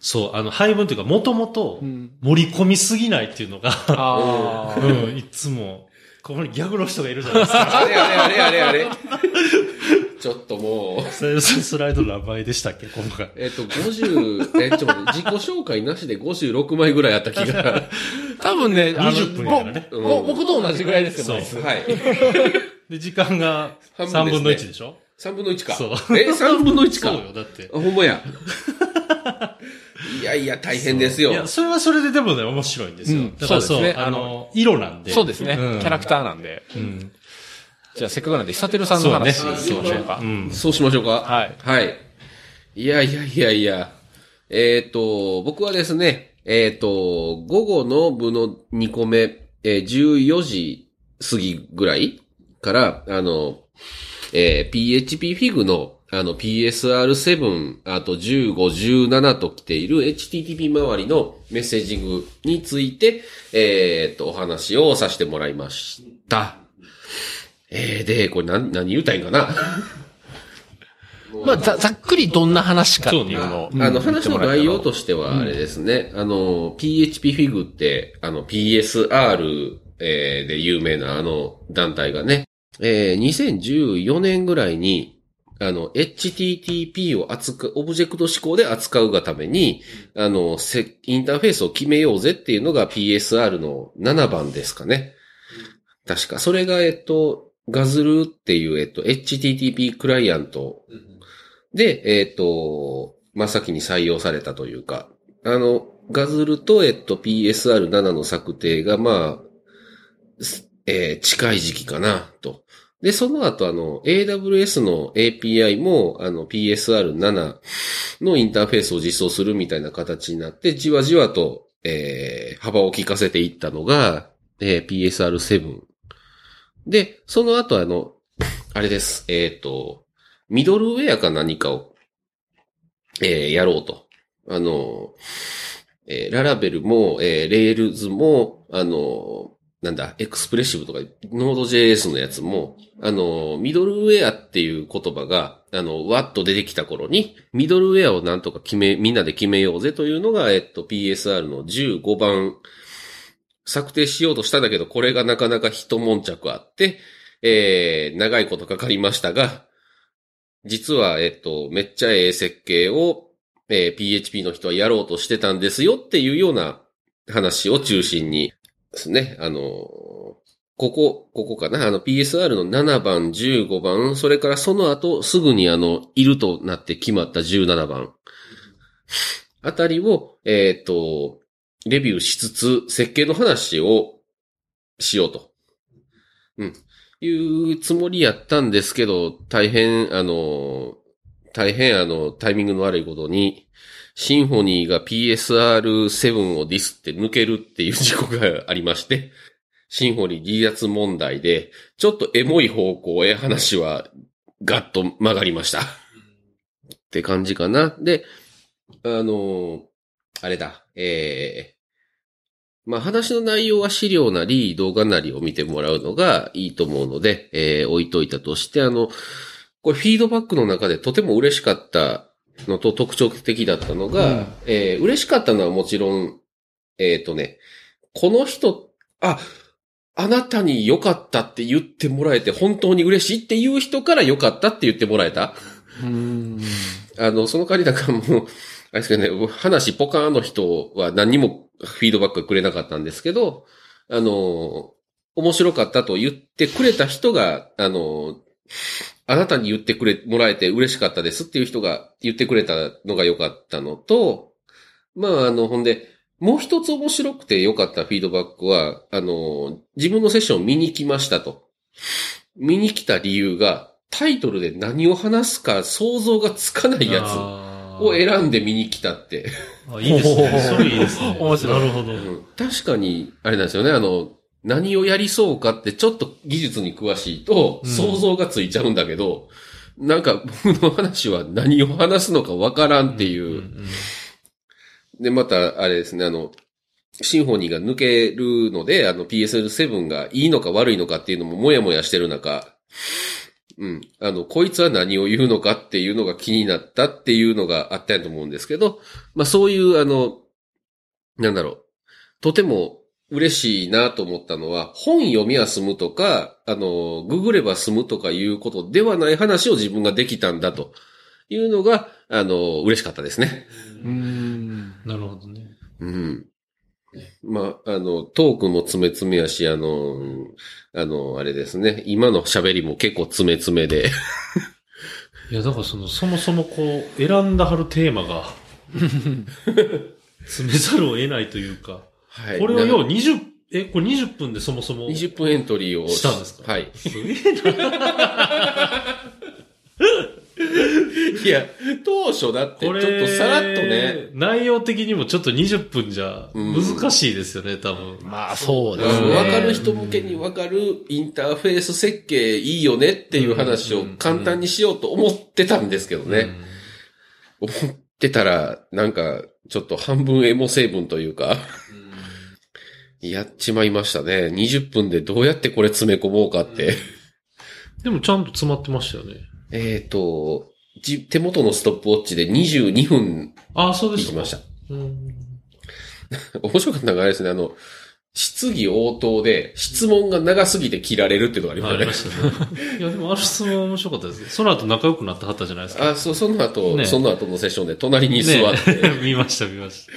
そう、あの、配分というか、もともとん、盛り込みすぎないっていうのが、ああ。うん、いつも、ここにギャグの人がいるじゃないですか。あれあれあれあれあれ。ちょっともう、スライド何倍でしたっけ？今回。えっと、50、え、ちょっと自己紹介なしで56枚ぐらいあった気が。多分ね、あの20分やからね僕と同じぐらいですよ、そうはい。で、時間が半分ですね3分の1でしょ？3分の1か。そうえ、3分の1か。そうよ、だって。あ、ほんまや。いやいや、大変ですよ。いや、それはそれででもね、面白いんですよ。うんだからそうですねあの、色なんで。そうですね。うんキャラクターなんで。うん。じゃあ、せっかくなんで、久照さんの話そうねしましょうか。うん。そうしましょうか。はいはい。いやいやいやいや。えっ、と、僕はですね、えっ、と、午後の部の2個目、えー14時過ぎぐらいから、あの、えー PHP フィグの、あの PSR7、あと15、17と来ている HTTP 周りのメッセージングについて、えっ、と、お話をさせてもらいました。えー、で、これ何、何言うたらいいんかな まあ、ざ、ざっくりどんな話かっていうのを。あの、話の概要と。としては、あれですね。あの、PHP フィグって、あの、PSR、えーで有名なあの団体がね、えー2014年ぐらいに、あの、HTTP を扱う、オブジェクト指向で扱うがために、あの、せインターフェースを決めようぜっていうのが PSR の7番ですかね。確か。それが、えっと、ガズルっていう、えっと、HTTP クライアントで、えっ、と、真っ先に採用されたというか、あの、ガズルと、えっと、PSR7 の策定が、まあ、えー近い時期かな、と。で、その後、あの、AWS の API も、あの、PSR7 のインターフェースを実装するみたいな形になって、じわじわと、えー幅を利かせていったのが、えー PSR7。で、その後、あの、あれです。えっ、と、ミドルウェアか何かを、えーやろうと。あの、えー Laravel も、えー Rails も、あの、なんだ、 Expressive とか、 Node JS のやつも、あの、ミドルウェアっていう言葉が、あの、わっと出てきた頃に、ミドルウェアをなんとか決め、みんなで決めようぜというのが、えっと、PSR の15番、策定しようとしたんだけど、これがなかなか一悶着あって、えー、長いことかかりましたが、実は、えっと、めっちゃええ設計を、えー PHP の人はやろうとしてたんですよっていうような話を中心にですね、あの、ここ、ここかな、あの PSR の7番、15番、それからその後すぐにあの、いるとなって決まった17番。あたりを、えっ、と、レビューしつつ、設計の話をしようと。うん。いうつもりやったんですけど、大変、あの、大変あの、タイミングの悪いことに、シンフォニーが PSR7 をディスって抜けるっていう事故がありまして、シンフォニー離脱問題で、ちょっとエモい方向へ話はガッと曲がりました。って感じかな。で、あの、あれだ、えーまあ話の内容は資料なり動画なりを見てもらうのがいいと思うので、えー置いといたとして、あの、これフィードバックの中でとても嬉しかったのと特徴的だったのが、うんえー嬉しかったのはもちろん、えっ、とね、この人、あ、あなたに良かったって言ってもらえて本当に嬉しいっていう人から良かったって言ってもらえた。うん。あの、その代わりだからもう、あれですけどね、話ポカーンの人は何にもフィードバックくれなかったんですけど、あの、面白かったと言ってくれた人が、あの、あなたに言ってくれ、もらえて嬉しかったですっていう人が言ってくれたのが良かったのと、まあ、あの、ほんで、もう一つ面白くて良かったフィードバックは、あの、自分のセッション見に来ましたと。見に来た理由が、タイトルで何を話すか想像がつかないやつ。を選んで見に来たって。あいいですね。それいいですね。面白いなるほど。うん確かに、あれなんですよね、あの、何をやりそうかってちょっと技術に詳しいとうん想像がついちゃうんだけど、なんか僕の話は何を話すのかわからんっていう。んんで、また、あれですね、あの、シンフォニーが抜けるので、あの PSL7 がいいのか悪いのかっていうのももやもやしてる中、うん。あの、こいつは何を言うのかっていうのが気になったっていうのがあったと思うんですけど、まあそういう、あの、なんだろう。とても嬉しいなと思ったのは、本読みは済むとか、あの、ググれば済むとかいうことではない話を自分ができたんだというのが、あの、嬉しかったですね。うん。なるほどね。うん。まあ、あの、トークも詰め詰めやし、あの、あの、あれですね。今の喋りも結構詰め詰めで。いや、だからその、そもそもこう、選んだはるテーマが、詰めざるを得ないというか、はいこれを要なんか20、え、これ20分でそもそも、20分エントリーをしたんですか？はい。すげえな。いや、当初だってちょっとさらっとね、内容的にもちょっと20分じゃうん難しいですよね、多分。まあ、そうですね。わかる人向けにわかるインターフェース設計いいよねっていう話を簡単にしようと思ってたんですけどね。思ってたら、なんか、ちょっと半分エモ成分というか、やっちまいましたね。20分でどうやってこれ詰め込もうかって。でもちゃんと詰まってましたよね。えっと、じ手元のストップウォッチで22分ああ、そうですか。行きました。うん。面白かったのがあれですね、あの、質疑応答で質問が長すぎて切られるっていうのがありまありしたね。ましたね。いや、でもあの質問面白かったです。その後仲良くなってはったじゃないですか。あ、そ、その後、ねその後のセッションで隣に座って、ね 見ました、見ました。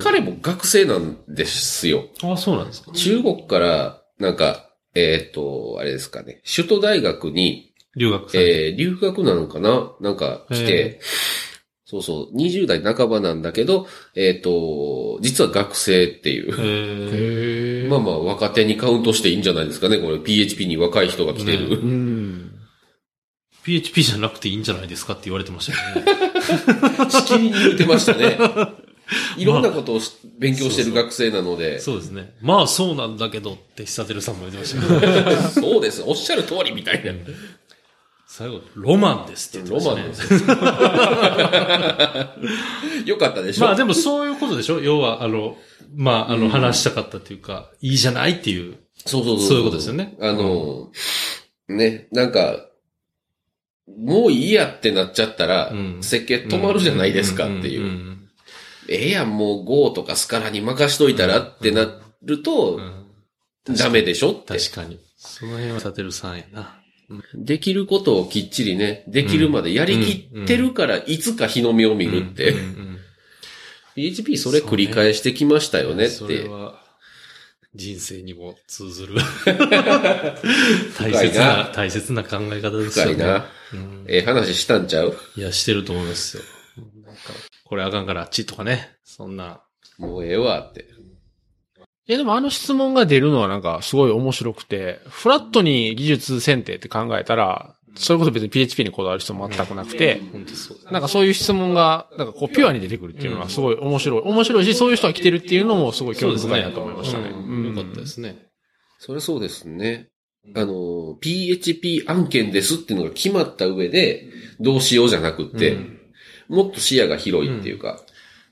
彼も学生なんですよ。ああ、そうなんですか。中国から、なんか、えっ、と、あれですかね、首都大学に、留学。えー、留学なのかな？なんか来へて、そうそう、20代半ばなんだけど、えっ、と、実は学生っていう。まあまあ、若手にカウントしていいんじゃないですかね。これ PHP に若い人が来てる。ねうん。PHP じゃなくていいんじゃないですかって言われてましたよね。しきりに言ってましたね。いろんなことをし勉強してる学生なので、そうですね。まあそうなんだけどって久照さんも言ってましたけど。そうです。おっしゃる通りみたいな。最後、ロマンですって言ってロましたね。マンです。よかったでしょ？まあでもそういうことでしょ？要は、あの、まあ、あの、話したかったというか、いいじゃないっていう。そうそうそう。そういうことですよねあの、ね、なんか、もういいやってなっちゃったら、うん設計止まるじゃないですかっていう。ええやん、もう Go とかスカラに任しといたらってなるとう、んダメでしょって。確かに。その辺はサテルさんやな。できることをきっちりね、できるまでやりきってるから、いつか日の目を見るって。PHP それ繰り返してきましたよねっそれて。は、人生にも通ずる。大切なな、大切な考え方ですよね。深いな。うんええ話したんちゃう？いや、してると思いますよ。なんか、これあかんからあっちとかね。そんな。もうええわって。いやでもあの質問が出るのはなんかすごい面白くて、フラットに技術選定って考えたら、それこそ別に PHP にこだわる人も全くなくて、なんかそういう質問が、なんかこうピュアに出てくるっていうのはすごい面白い。面白いし、そういう人が来てるっていうのもすごい興味深いなと思いましたね。うんよかったですね。それそうですね。あの、PHP 案件ですっていうのが決まった上で、どうしようじゃなくって、うんもっと視野が広いっていうか、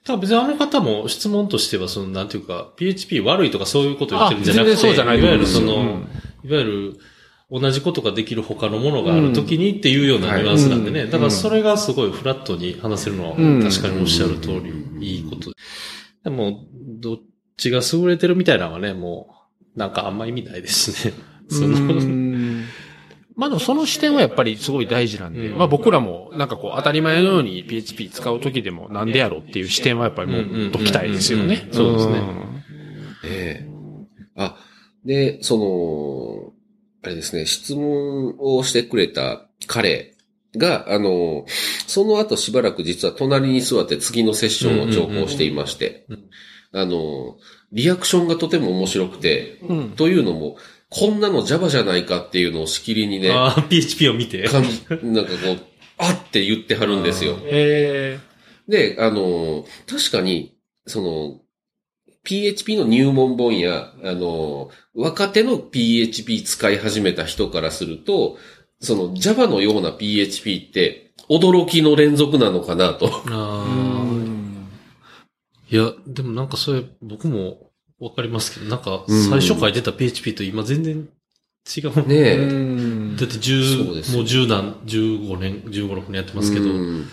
多分別にあの方も質問としては、その、なんていうか、PHP 悪いとかそういうことを言ってるんじゃなくて、そうじゃないいわゆるその、うんいわゆる、同じことができる他のものがあるときにっていうようなニュアンスなんでね。うんだからそれがすごいフラットに話せるのはうん確かにおっしゃる通りいいことで。でも、どっちが優れてるみたいなのはね、もう、なんかあんま意味ないですしね。その、うんまあでもその視点はやっぱりすごい大事なんで、うん。まあ僕らもなんかこう当たり前のように PHP 使うときでもなんでやろうっていう視点はやっぱりもっときたいですよね。そうですね。ええ。あ、で、その、あれですね、質問をしてくれた彼が、あの、その後しばらく実は隣に座って次のセッションを聴講していましてあの、リアクションがとても面白くて、うん。というのも、こんなの Java じゃないかっていうのをしきりにね、ああ、PHP を見て。感じ、なんかこう、あって言ってはるんですよ。えで、あの、確かに、その、PHP の入門本や、あの、若手の PHP 使い始めた人からすると、その Java のような PHP って驚きの連続なのかなと。ーあうんあ。いや、でもなんかそれ、僕もわかりますけど、なんかうん最初書いてた PHP と今全然違う。ねえ。うんだって10、そうですよもう10何、15年、15、6年やってますけど、うん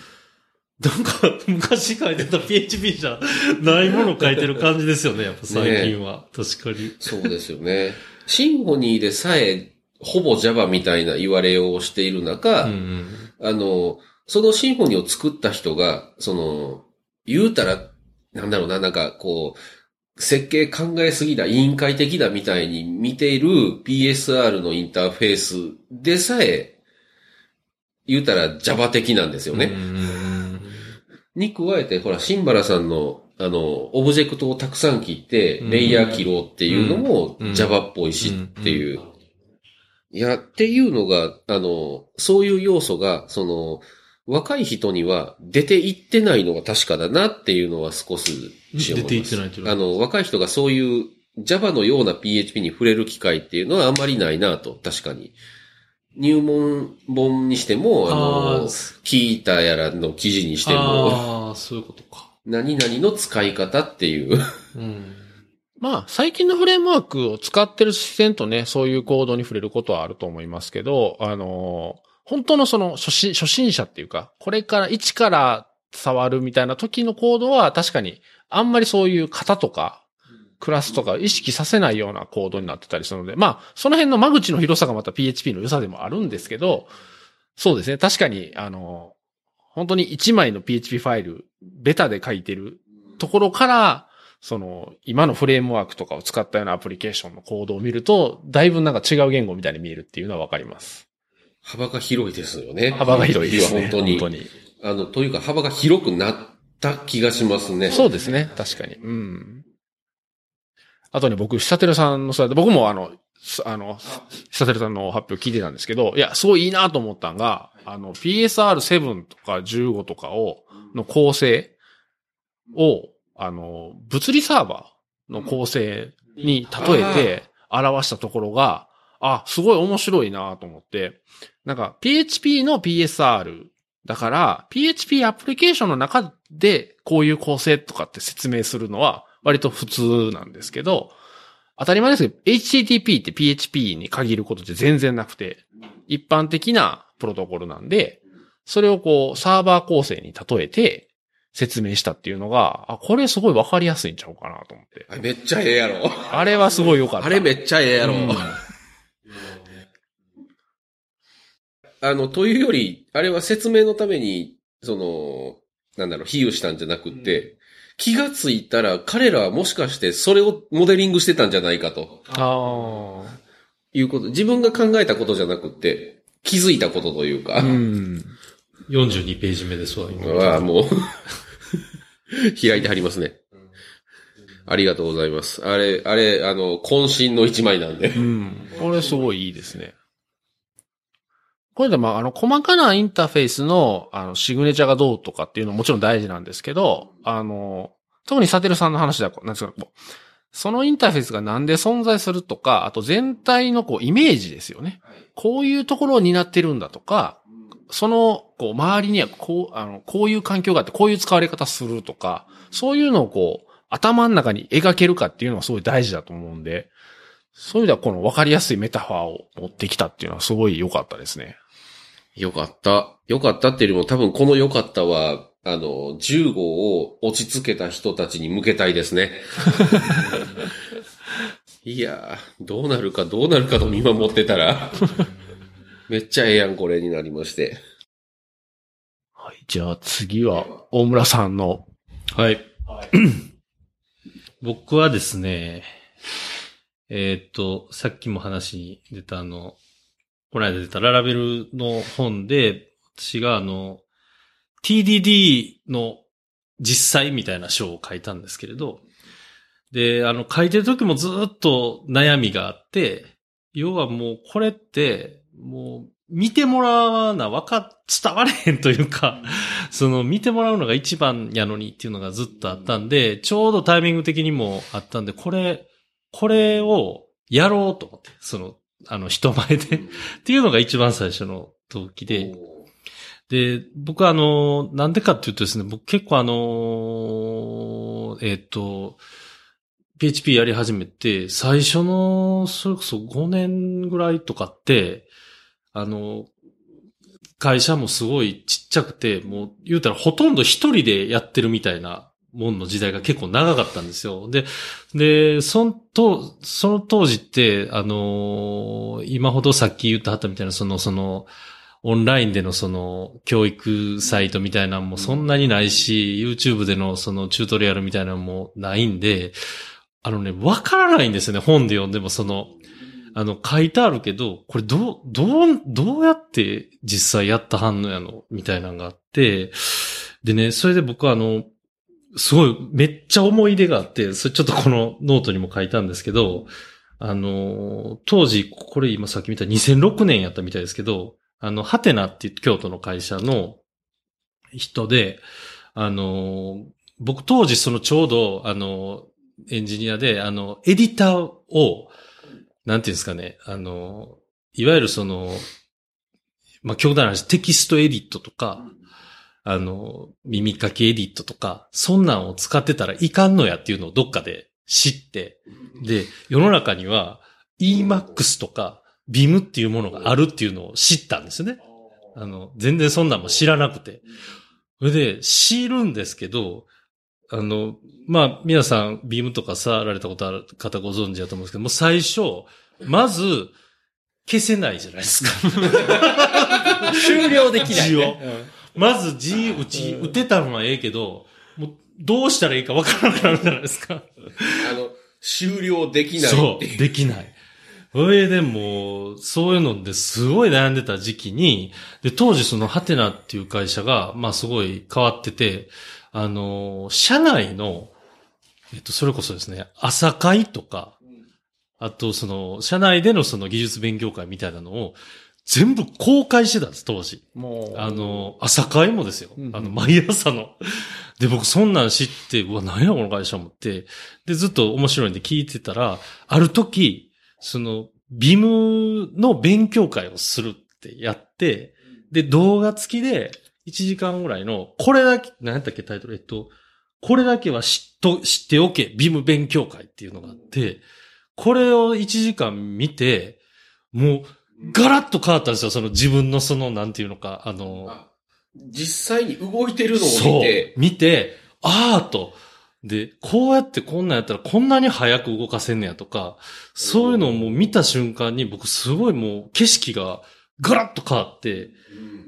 なんか、昔書いてた PHP じゃないもの書いてる感じですよね、やっぱ最近は。確かに。そうですよね。シンフォニーでさえ、ほぼ Java みたいな言われをしている中、うんうん。あの、そのシンフォニーを作った人が、その、言うたら、なんだろうな、なんかこう、設計考えすぎだ、委員会的だみたいに見ている PSR のインターフェースでさえ、言うたら Java 的なんですよね。に加えて、ほら、シンバラさんの、あの、オブジェクトをたくさん切って、うん。レイヤー切ろうっていうのもうん。Java っぽいしっていう。いや、っていうのが、あの、そういう要素が、その、若い人には出ていってないのが確かだなっていうのは少し。出ていってないというあの、若い人がそういう Java のような PHP に触れる機会っていうのはあんまりないなと、確かに。入門本にしても、ああの、ー聞いたやらの記事にしても、ああ、そういうことか。何々の使い方っていう。うん。まあ、最近のフレームワークを使ってる視点とね、そういうコードに触れることはあると思いますけど、あの、本当のその初心、初心者っていうか、これから一から触るみたいな時のコードは確かにあんまりそういう型とか、クラスとか意識させないようなコードになってたりするので、まあ、その辺の間口の広さがまた PHP の良さでもあるんですけど、そうですね。確かに、あの、本当に1枚の PHP ファイル、ベタで書いてるところから、その、今のフレームワークとかを使ったようなアプリケーションのコードを見ると、だいぶなんか違う言語みたいに見えるっていうのはわかります。幅が広いですよね。幅が広いですね。本当に。本当に。あの、というか幅が広くなった気がしますね。そうですね。確かに。うん。あとね、僕、シサテルさんの僕もあの、すあの、シサテルさんの発表聞いてたんですけど、いや、すごいいいなと思ったんが、あの、PSR7 とか15とかを、の構成を、あの、物理サーバーの構成に例えて表したところが、あ、すごい面白いなと思って、なんか PHP の PSR だから、PHP アプリケーションの中でこういう構成とかって説明するのは割と普通なんですけど、当たり前ですけど、HTTP って PHP に限ることって全然なくて、一般的なプロトコルなんで、それをこうサーバー構成に例えて説明したっていうのが、あ、これすごいわかりやすいんちゃうかなと思って。めっちゃええやろ。あれはすごい良かった。あれめっちゃええやろ。うんあの、というより、あれは説明のために、その、なんだろう、比喩したんじゃなくって、気がついたら彼らはもしかしてそれをモデリングしてたんじゃないかとあいうこと、自分が考えたことじゃなくって、気づいたことというかあ。う、ん。42ページ目ですわ、今。はもう、開いてはりますね。ありがとうございます。あれ、あれ、あの、渾身の一枚なんでう。ん。これすごいいいですね。これでまあ、あの、細かなインターフェースの、あの、シグネチャがどうとかっていうのももちろん大事なんですけど、あの、特にサテルさんの話では、なんですか、こうそのインターフェースがなんで存在するとか、あと全体のこう、イメージですよね。こういうところを担ってるんだとか、その、こう、周りにはこう、あの、こういう環境があって、こういう使われ方するとか、そういうのをこう、頭の中に描けるかっていうのはすごい大事だと思うんで、そういう意味ではこの分かりやすいメタファーを持ってきたっていうのはすごい良かったですね。よかった。よかったっていうよりも多分このよかったは、あの、15を落ち着けた人たちに向けたいですね。いやー、どうなるかどうなるかと見守ってたら、めっちゃええやんこれになりまして。はい。じゃあ次は、大村さんの、はい。僕はですね、えーっと、さっきも話に出たあの、この間出たララベルの本で、私があの、TDD の実際みたいな章を書いたんですけれど、で、あの、書いてる時もずっと悩みがあって、要はもうこれって、もう見てもらわな、わか、伝われへんというか、その見てもらうのが一番やのにっていうのがずっとあったんで、ちょうどタイミング的にもあったんで、これ、これをやろうと思って、その、あの、人前で。っていうのが一番最初の動機で、で、僕はあの、なんでかっていうとですね、僕結構あの、えっ、と、PHP やり始めて、最初の、それこそ5年ぐらいとかって、あの、会社もすごいちっちゃくて、もう言うたらほとんど一人でやってるみたいなもんの時代が結構長かったんですよ。で、で、そのと、その当時って、あの今ほどさっき言ったはったみたいな、その、その、オンラインでのその教育サイトみたいなのもそんなにないし、YouTube でのそのチュートリアルみたいなのもないんで、あのね、わからないんですよね、本で読んでもその、あの、書いてあるけど、これどう、どう、どうやって実際やったはんのやのみたいなのがあって、でね、それで僕はあの、すごい、めっちゃ思い出があって、それちょっとこのノートにも書いたんですけど、あの、当時、これ今さっき見た2006年やったみたいですけど、あの、ハテナっていう京都の会社の人で、あの、僕当時そのちょうど、あの、エンジニアで、あの、エディターを、なんていうんですかね、あの、いわゆるその、まあ、極端な話、テキストエディットとか、あの、耳かきエディットとか、そんなんを使ってたらいかんのやっていうのをどっかで知って、で、世の中には Emacs とか Vim っていうものがあるっていうのを知ったんですね。あの、全然そんなんも知らなくて。それで、知るんですけど、あの、まあ、皆さん、ビームとか触られたことある方ご存知だと思うんですけど、もう最初、まず、消せないじゃないですか。終了できない、字をね。まず字打ち、打てたのはええけど、もう、どうしたらいいかわからなくなるじゃないですか。あの、終了できないそう。できない。それでもう、そういうのですごい悩んでた時期に、で、当時そのハテナっていう会社が、まあすごい変わってて、あの、社内の、えっと、それこそですね、朝会とか、あとその、社内でのその技術勉強会みたいなのを、全部公開してたんです、当時。もう、あの、朝会もですようんう。んあの、毎朝の。で、僕そんなん知って、うわ、何やこの会社思って、で、ずっと面白いんで聞いてたら、ある時、その、ビムの勉強会をするってやって、で、動画付きで、1時間ぐらいの、これだけ、何やったっけタイトル、えっと、これだけは知っと、知っておけ、ビム勉強会っていうのがあって、これを1時間見て、もう、ガラッと変わったんですよ、その自分のその、なんていうのか、あの、あ実際に動いてるのを見て、。見て、ああと。で、こうやってこんなんやったらこんなに早く動かせんねやとか、そういうのをもう見た瞬間に僕すごいもう景色がガラッと変わって、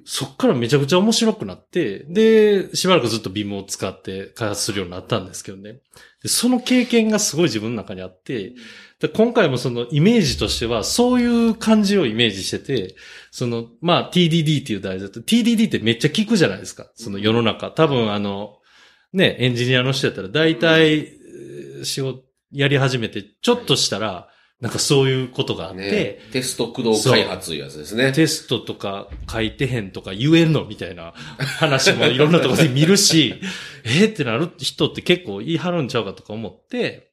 そっからめちゃくちゃ面白くなって、で、しばらくずっとビームを使って開発するようになったんですけどね。でその経験がすごい自分の中にあって、で今回もそのイメージとしては、そういう感じをイメージしてて、その、まあ TDD っていう題材だと、TDD ってめっちゃ聞くじゃないですか。その世の中。多分あの、ね、エンジニアの人やったら大体、えー仕事やり始めて、ちょっとしたら、なんかそういうことがあって、ね、テスト駆動開発いうやつですね。テストとか書いてへんとか言えんのみたいな話もいろんなところで見るし、えーってなる人って結構言い張るんちゃうかとか思って、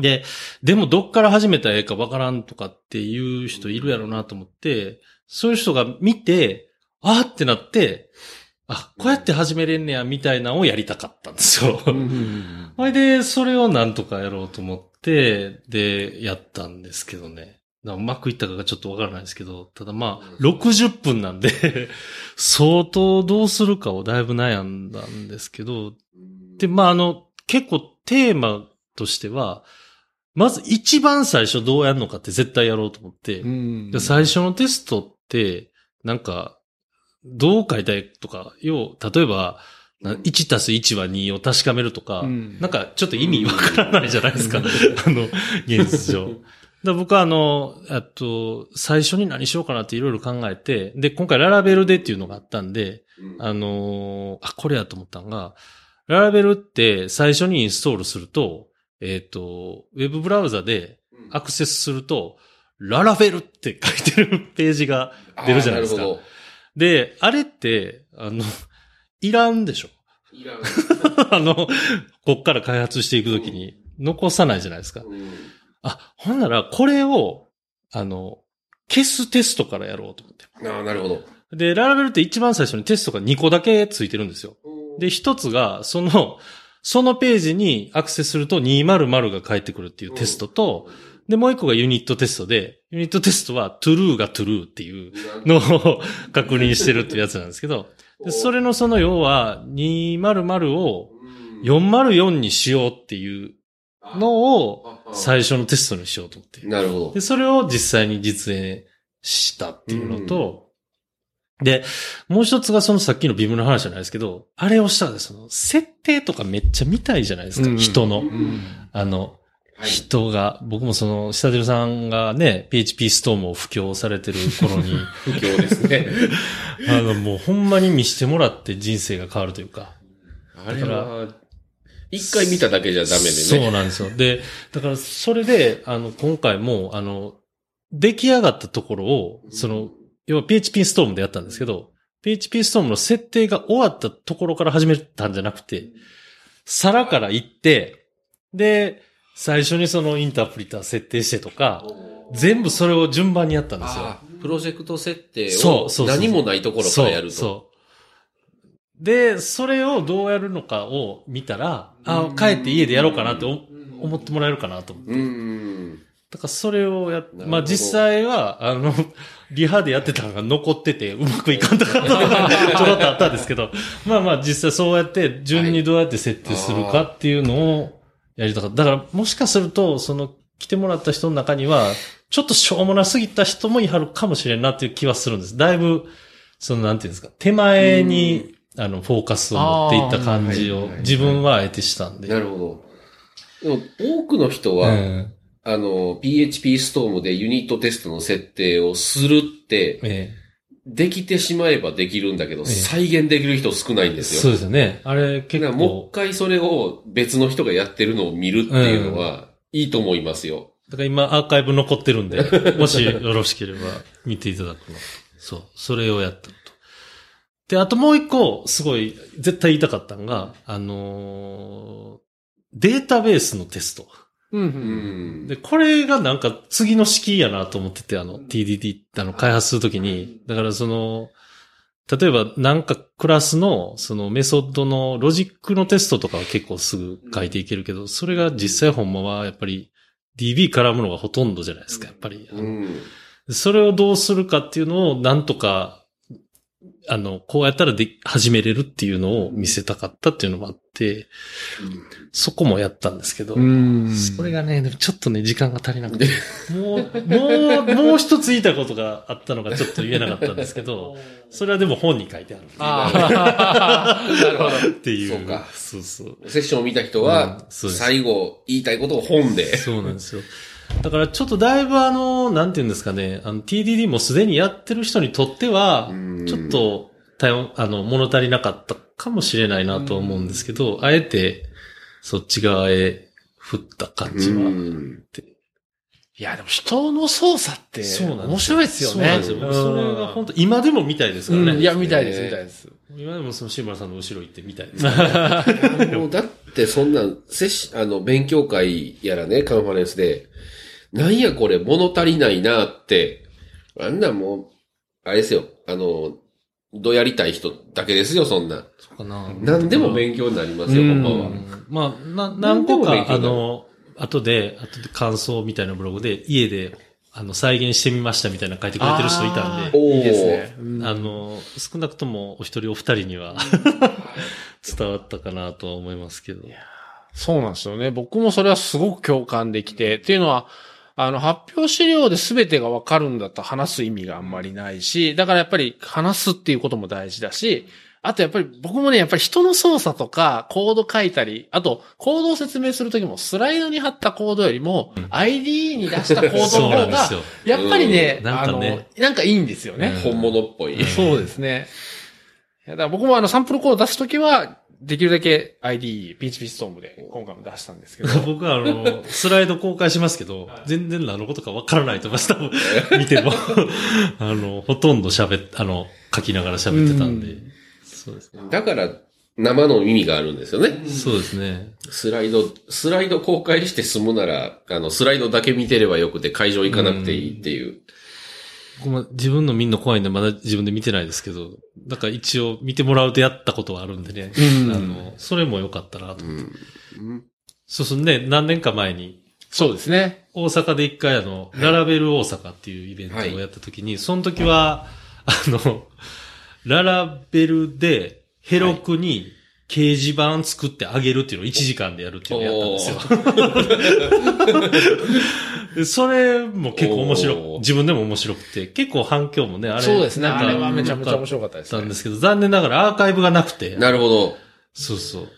で、でもどっから始めたらええかわからんとかっていう人いるやろうなと思って、そういう人が見て、あーってなって、あ、こうやって始めれんねや、みたいなのをやりたかったんですよ。それで、それをなんとかやろうと思って、で、やったんですけどね。うまくいったかがちょっとわからないですけど、ただまあ、60分なんで、相当どうするかをだいぶ悩んだんですけど、で、まああの、結構テーマとしては、まず一番最初どうやるのかって絶対やろうと思って、最初のテストって、なんか、どう書いたいとか、要、例えば、な1たす1は2を確かめるとか、うん。なんかちょっと意味わからないじゃないですか。あの、現実上。だ僕はあの、あと、最初に何しようかなっていろいろ考えて、で、今回ララベルでっていうのがあったんで、あのーあ、これやと思ったのが、ララベルって最初にインストールすると、えっ、と、ウェブブラウザでアクセスすると、ララベルって書いてるページが出るじゃないですか。で、あれって、あの、いらんでしょど。いらん あの、こっから開発していくときに残さないじゃないですか。うんあ、ほんなら、これを、あの、消すテストからやろうと思って。ああ、なるほど。で、ララベルって一番最初にテストが2個だけついてるんですよ。で、一つが、その、そのページにアクセスすると200が返ってくるっていうテストと、で、もう一個がユニットテストで、ユニットテストは true が true っていうのを 確認してるっていうやつなんですけど、でそれのその要は200を404にしようっていうのを最初のテストにしようと思って。なるほどで、。それを実際に実演したっていうのと、で、もう一つがそのさっきのビムの話じゃないですけど、あれをしたらねその設定とかめっちゃ見たいじゃないですか、うん人の。うんあの、はい人が、僕もその、下出さんがね、PHP ストームを布教されてる頃に、不況ですね。あの、もうほんまに見してもらって人生が変わるというか。あれは、一回見ただけじゃダメでね。そうなんですよ。で、だからそれで、あの、今回も、あの、出来上がったところを、その、要は PHP ストームでやったんですけど、PHP ストームの設定が終わったところから始めたんじゃなくて、皿から行って、で、最初にそのインタープリター設定してとか、全部それを順番にやったんですよ。プロジェクト設定を何もないところからやると。そうそう。で、それをどうやるのかを見たら、あ、帰って家でやろうかなってお思ってもらえるかなと思って。だからそれをやっまあ実際は、あの、リハでやってたのが残ってて、うまくいかんとか、ちょろっとあったんですけど、まあまあ実際そうやって、順にどうやって設定するかっていうのをやりたかった。だからもしかすると、その、来てもらった人の中には、ちょっとしょうもなすぎた人もいはるかもしれんなっていう気はするんです。だいぶ、その、なんていうんですか、手前に、あの、フォーカスを持っていった感じを自分はあえてしたんで。なるほど。でも、多くの人は、うんあの、PHP ストームでユニットテストの設定をするって、えできてしまえばできるんだけど、え再現できる人少ないんえですよ。そうですよね。あれ結だからもう構一、回それを別の人がやってるのを見るっていうのは、いいと思いますよ。だから今アーカイブ残ってるんで、もしよろしければ見ていただくの。そう。それをやったと。で、あともう一個、すごい、絶対言いたかったのが、あのーデータベースのテスト。うんう。うんん。で、これがなんか次の式やなと思ってて、あの、TDD、あの、開発するときに、だからその、例えばなんかクラスのそのメソッドのロジックのテストとかは結構すぐ書いていけるけど、それが実際ほんまはやっぱり DB 絡むのがほとんどじゃないですか、やっぱり。うん。それをどうするかっていうのをなんとか、あの、こうやったらで、始めれるっていうのを見せたかったっていうのもあって、そこもやったんですけど、うん。それがね、でもちょっとね、時間が足りなくて、もう、もう、もう一つ言いたいことがあったのがちょっと言えなかったんですけど、それはでも本に書いてある。ああ、なるほど。っていう。そうかそうそう。セッションを見た人は最後言いたいことを本で。そうなんですよ。だからちょっとだいぶあの、なんていうんですかね、あの、TDD もすでにやってる人にとっては、ちょっと、対応、あの、物足りなかったかもしれないなと思うんですけど、あえて、そっち側へ振った感じは。うんいや、でも人の操作って、そうなんですよ面白いですよね。そうなんですよ。僕それが本当今でも見たいですからね。うんいや、見たいです、見たいです。今でもその志村さんの後ろ行ってみたいですね。もうだってそんな、セッシあの、勉強会やらね、カンファレンスで、なんやこれ物足りないなって、あんなんもう、あれですよ、あの、どやりたい人だけですよ、そんな。そうかな。何でも勉強になりますよ、うんほんまは。まあ、な、何個か、あの、後で、後で感想みたいなブログで、家で、あの、再現してみましたみたいなの書いてくれてる人いたんで、おーいいですね。うんあの、少なくともお一人お二人には 伝わったかなとは思いますけど。そうなんですよね。僕もそれはすごく共感できて、っていうのは、あの、発表資料で全てがわかるんだったら話す意味があんまりないし、だからやっぱり話すっていうことも大事だし、あとやっぱり僕もね、やっぱり人の操作とかコード書いたり、あとコードを説明するときもスライドに貼ったコードよりも、ID に出したコードの方が。やっぱりね、あのなんかいいんですよね。本物っぽい。そうですね。いやだから僕もあのサンプルコード出すときは、できるだけ ID、PHP ストームで今回も出したんですけど。僕はあの、スライド公開しますけど、全然何のことかわからないと思います。多分、見ても。あの、ほとんど喋っ、あの、書きながら喋ってたんで。うそうですね。だから、生の意味があるんですよね。そうですね。スライド、スライド公開して済むなら、あの、スライドだけ見てればよくて会場行かなくていいっていう。僕も自分の見んの怖いんでまだ自分で見てないですけど、だから一応見てもらうとやったことはあるんでね。うんあの、それも良かったなと。うん。うんそうそうね、何年か前に、そうですね。大阪で一回あの、ララベル大阪っていうイベントをやった時に、その時は、あの、ララベルでヘロクに掲示板作ってあげるっていうのを1時間でやるっていうのをやったんですよ。でそれも結構面白おーく、自分でも面白くて、結構反響もね、あれ。そうですね。あれはめちゃめちゃ面白かったですねんで。すけど、残念ながらアーカイブがなくて。なるほど。そうそう。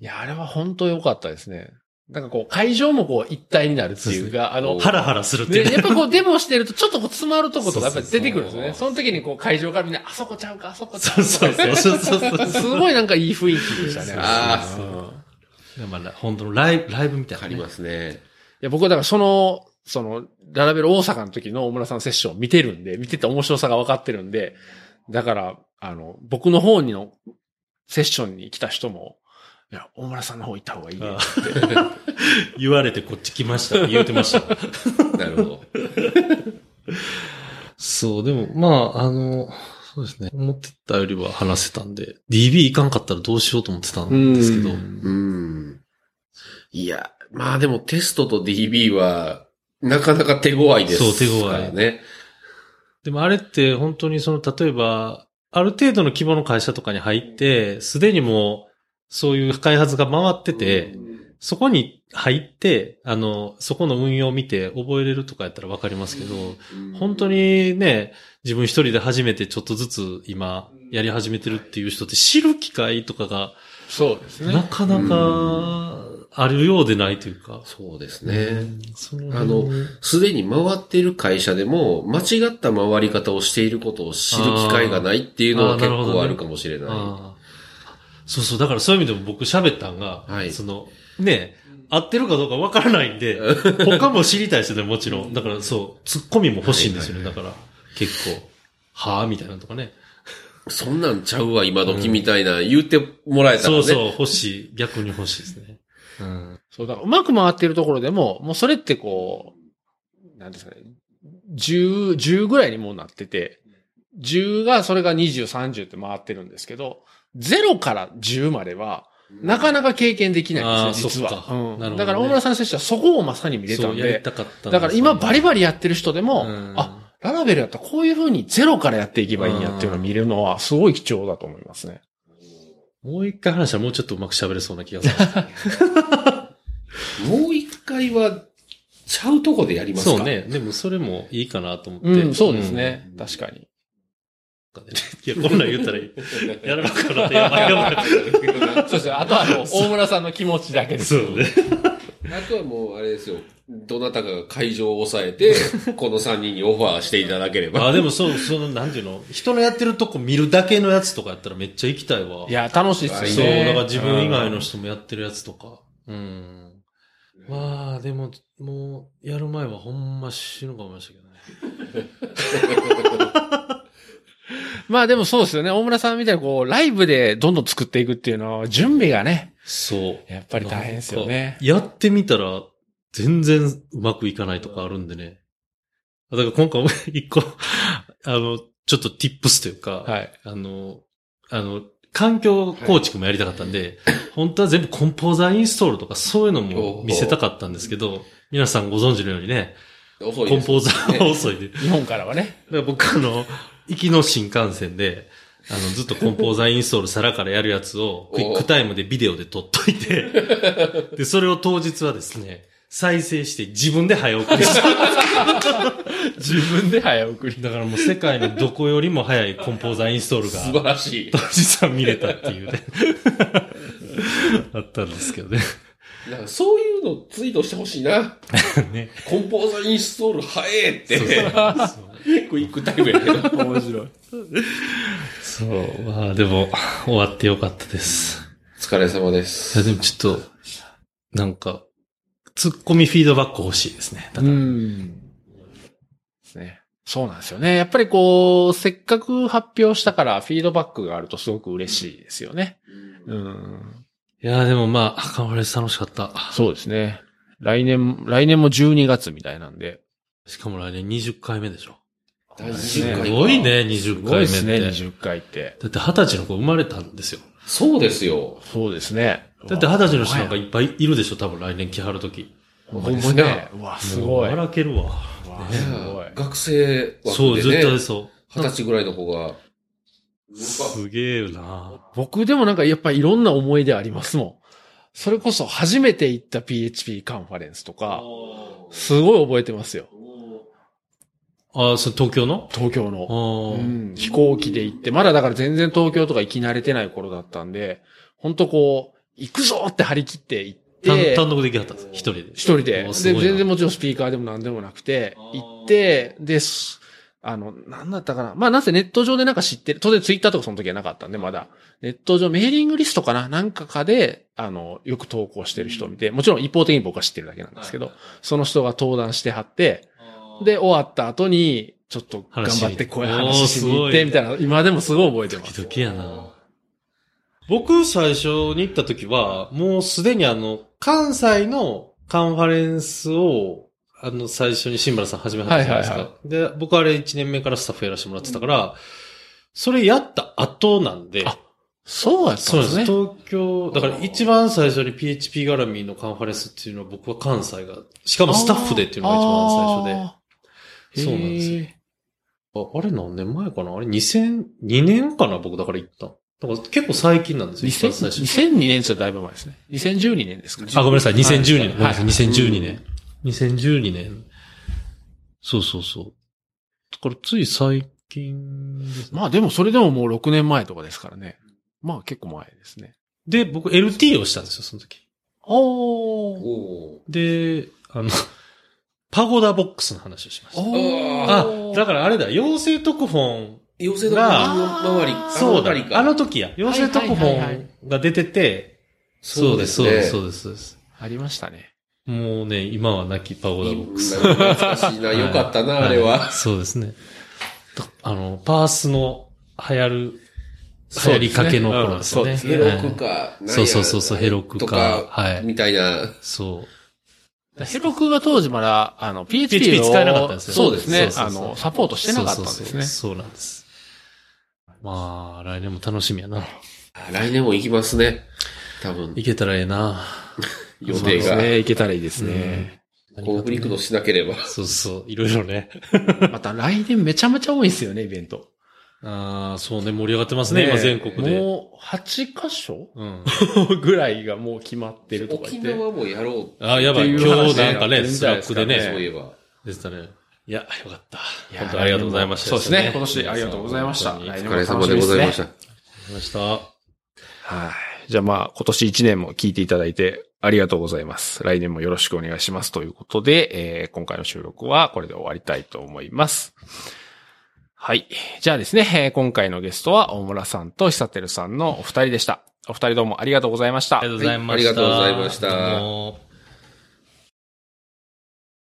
いや、あれは本当良かったですね。なんかこう、会場もこう、一体になるっていうか、あの、ハラハラするっていう。やっぱこう、デモしてると、ちょっとこう、詰まるとことかやっぱり出てくるんですね。そうそうその時にこう、会場からみんな、あそこちゃうか、あそこちゃそううそうか。そうそうそうそう。すごいなんかいい雰囲気でしたね。あうんいまあ、本当のライブ、ライブみたいな、ね。わかりますね。や、僕はだからその、その、ララベル大阪の時の大村さんのセッションを見てるんで、見てて面白さが分かってるんで、だから、あの、僕の方にのセッションに来た人も、いや、大村さんの方行った方がいいねって。言われてこっち来ました。言うてました。なるほど。そう、でも、まあ、あの、そうですね。思ってたよりは話せたんで、DB 行かんかったらどうしようと思ってたんですけど、うん。いや、まあでもテストと DB は、なかなか手強いですそう手強いね。でもあれって本当にその、例えば、ある程度の規模の会社とかに入って、すでにもう、そういう開発が回ってて、そこに入って、あの、そこの運用を見て覚えれるとかやったらわかりますけど、本当にね、自分一人で初めてちょっとずつ今やり始めてるっていう人って知る機会とかがそうですなかなかあるようでないというか。そうですね。そあのすでに回っている会社でも、間違った回り方をしていることを知る機会がないっていうのは結構あるかもしれない。そうそう、だからそういう意味でも僕喋ったんが、はいその、ね、合ってるかどうかわからないんで、他も知りたいですよね、もちろん。だからそう、ツッコミも欲しいんですよね、だから。結構、はぁみたいなのとかね。そんなんちゃうわ、今時みたいな、言ってもらえたらね。そうそう、欲しい。逆に欲しいですね。うん。そう、だからうまく回ってるところでも、もうそれってこう、なんですかね、10、10ぐらいにもうなってて、10が、それが20、30って回ってるんですけど、0から10までは、なかなか経験できないんですよ、実は。かうんだから大村さんの接種はそこをまさに見れたんで、たかったんだから今バリバリやってる人でも、うんあ、ララベルやったらこういう風にゼロからやっていけばいいんやっていうのを見れるのはすごい貴重だと思いますね。もう一回話したらもうちょっとうまく喋れそうな気がする。もう一回は、ちゃうとこでやりますか？そう。ね。でもそれもいいかなと思って。うん、そうですね。うん確かに。いや、こんなん言ったらいい。やらなくなってやばいやばい。そうですね。あとはあの、大村さんの気持ちだけです。そうね。あとはもう、あれですよ。どなたかが会場を抑えて、この3人にオファーしていただければ。あ、でもそう、その、なんていうの、人のやってるとこ見るだけのやつとかやったらめっちゃ行きたいわ。いや、楽しいですそう。だから自分以外の人もやってるやつとか。うん。まあ、でも、もう、やる前はほんま死ぬか思いましたけどね。まあでもそうですよね。大村さんみたいにこう、ライブでどんどん作っていくっていうのは、準備がね、そう。やっぱり大変ですよね。やってみたら、全然うまくいかないとかあるんでね。だから今回も一個、あの、ちょっと tips というか、はい。あの、あの、環境構築もやりたかったんで、本当は全部コンポーザーインストールとかそういうのも見せたかったんですけど、皆さんご存知のようにね、遅いですコンポーザーは遅いで。日本からはね。ら僕あの、行きの新幹線で、あの、ずっとコンポーザーインストール皿からやるやつを、クイックタイムでビデオで撮っといて、で、それを当日はですね、再生して自分で早送りした。自分で早送り。だからもう世界のどこよりも早いコンポーザーインストール素晴が、らしい当。日は見れたっていうね。あったんですけどね。なんかそういうのツイートしてほしいな。ね。コンポーザーインストール早えって。そうそうクイックタイムやけど。面白い。そう。まあでも、終わってよかったです。お疲れ様でいやす。でもちょっと、なんか、ツッコミフィードバック欲しいですね。だうん。ですね。そうなんですよね。やっぱりこう、せっかく発表したからフィードバックがあるとすごく嬉しいですよね。うん。いやでもまあ、カンファレンス楽しかった。そうですね。来年、来年も12月みたいなんで。しかも来年20回目でしょ。第す20ごいね、20すごい回目って。ですね、20回って。だって二十歳の子生まれたんですよ。そうですよ。そうですね。だって二十歳の人なんかいっぱいいるでしょ、多分来年来はるとき。ほんまですね。うわ、すごい。笑けるわ。わすごい。学生そう、枠でね、絶対そ二十歳ぐらいの子が、う。すげえな僕でもなんかやっぱいろんな思い出ありますもん。それこそ初めて行った PHP カンファレンスとか、すごい覚えてますよ。あ、それ東京の？東京あの。ーうん、飛行機で行って、まだだから全然東京とか行き慣れてない頃だったんで、本当こう、行くぞって張り切って行って、単単独で行きはったんです一人で。一人で。で、全然もちろんスピーカーでも何でもなくて、行って、で、すあの、なんだったかな。まあ、なぜネット上でなんか知ってる。当然ツイッターとかその時はなかったんで、まだ。ネット上、メーリングリストかななんかかで、あの、よく投稿してる人を見て、もちろん一方的に僕は知ってるだけなんですけど、その人が登壇してはって、で、終わった後に、ちょっと頑張ってこういう話しに行って、みたいな、今でもすごい覚えてます。ドキドキやな僕最初に行った時は、もうすでにあの、関西のカンファレンスを、あの、最初に新村さん始めはったじゃないですか。はいはで、僕あれ1年目からスタッフやらせてもらってたから、それやった後なんで、あそうやったそうんです。ですね。東京、だから一番最初に PHP 絡みのカンファレンスっていうのは僕は関西が、しかもスタッフでっていうのが一番最初で。そうなんですよああれ何年前かな？あれ2002年かな僕だから行った。だから結構最近なんですよ。一番最初2002年ってだいぶ前ですね。2012年ですかね。あ、ごめんなさい。2012年。はい2012年。2012年。そうそうそう。だからつい最近ですねまあでもそれでももう6年前とかですからね。まあ結構前ですね。で、僕 LT をしたんですよ、その時。おで、あの、パゴダボックスの話をしました。ーあ、だからあれだ、妖精特本妖精の国の周り、そうだ。あの時や。妖精特本が出てて、そうです、そうです、そうです。ありましたね。もうね、今は亡きパゴダボックス。懐かしいな。よかったな、あれは。そうですね。あの、パースの流行る、流行りかけの頃ですよね。うんそうヘですロクか、なんやそうそうそうそうヘロクかとか、はいみたいな。そう。ヘロクが当時まだ、あの、PHP, 使えなかったんですよそうですね。あの、サポートしてなかったんですね。そうなんです。まあ、来年も楽しみやな。来年も行きますね。多分、行けたらええな。予定が。そうですね。いけたらいいですね。コンフリクトしなければ。そうそう、いろいろね。また来年めちゃめちゃ多いですよね、イベント。ああ、そうね、盛り上がってますね、今全国で。もう、8箇所うん。ぐらいがもう決まってるとか言って。沖縄もやろう。あ、やばい。っていう話今日なんかね、 Slack でね、そういえば。でしたね。いや、よかった。本当ありがとうございました。そうですね今年ありがとうございましたお疲れ様でございました。がとうございました。はい。じゃあまあ、今年1年も聞いていただいてありがとうございます。来年もよろしくお願いしますということで、えー今回の収録はこれで終わりたいと思います。はい。じゃあですね、えー今回のゲストは大村さんと久照さんのお二人でした。お二人どうもありがとうございましたありがとうございました。はいありがとうございましたどうも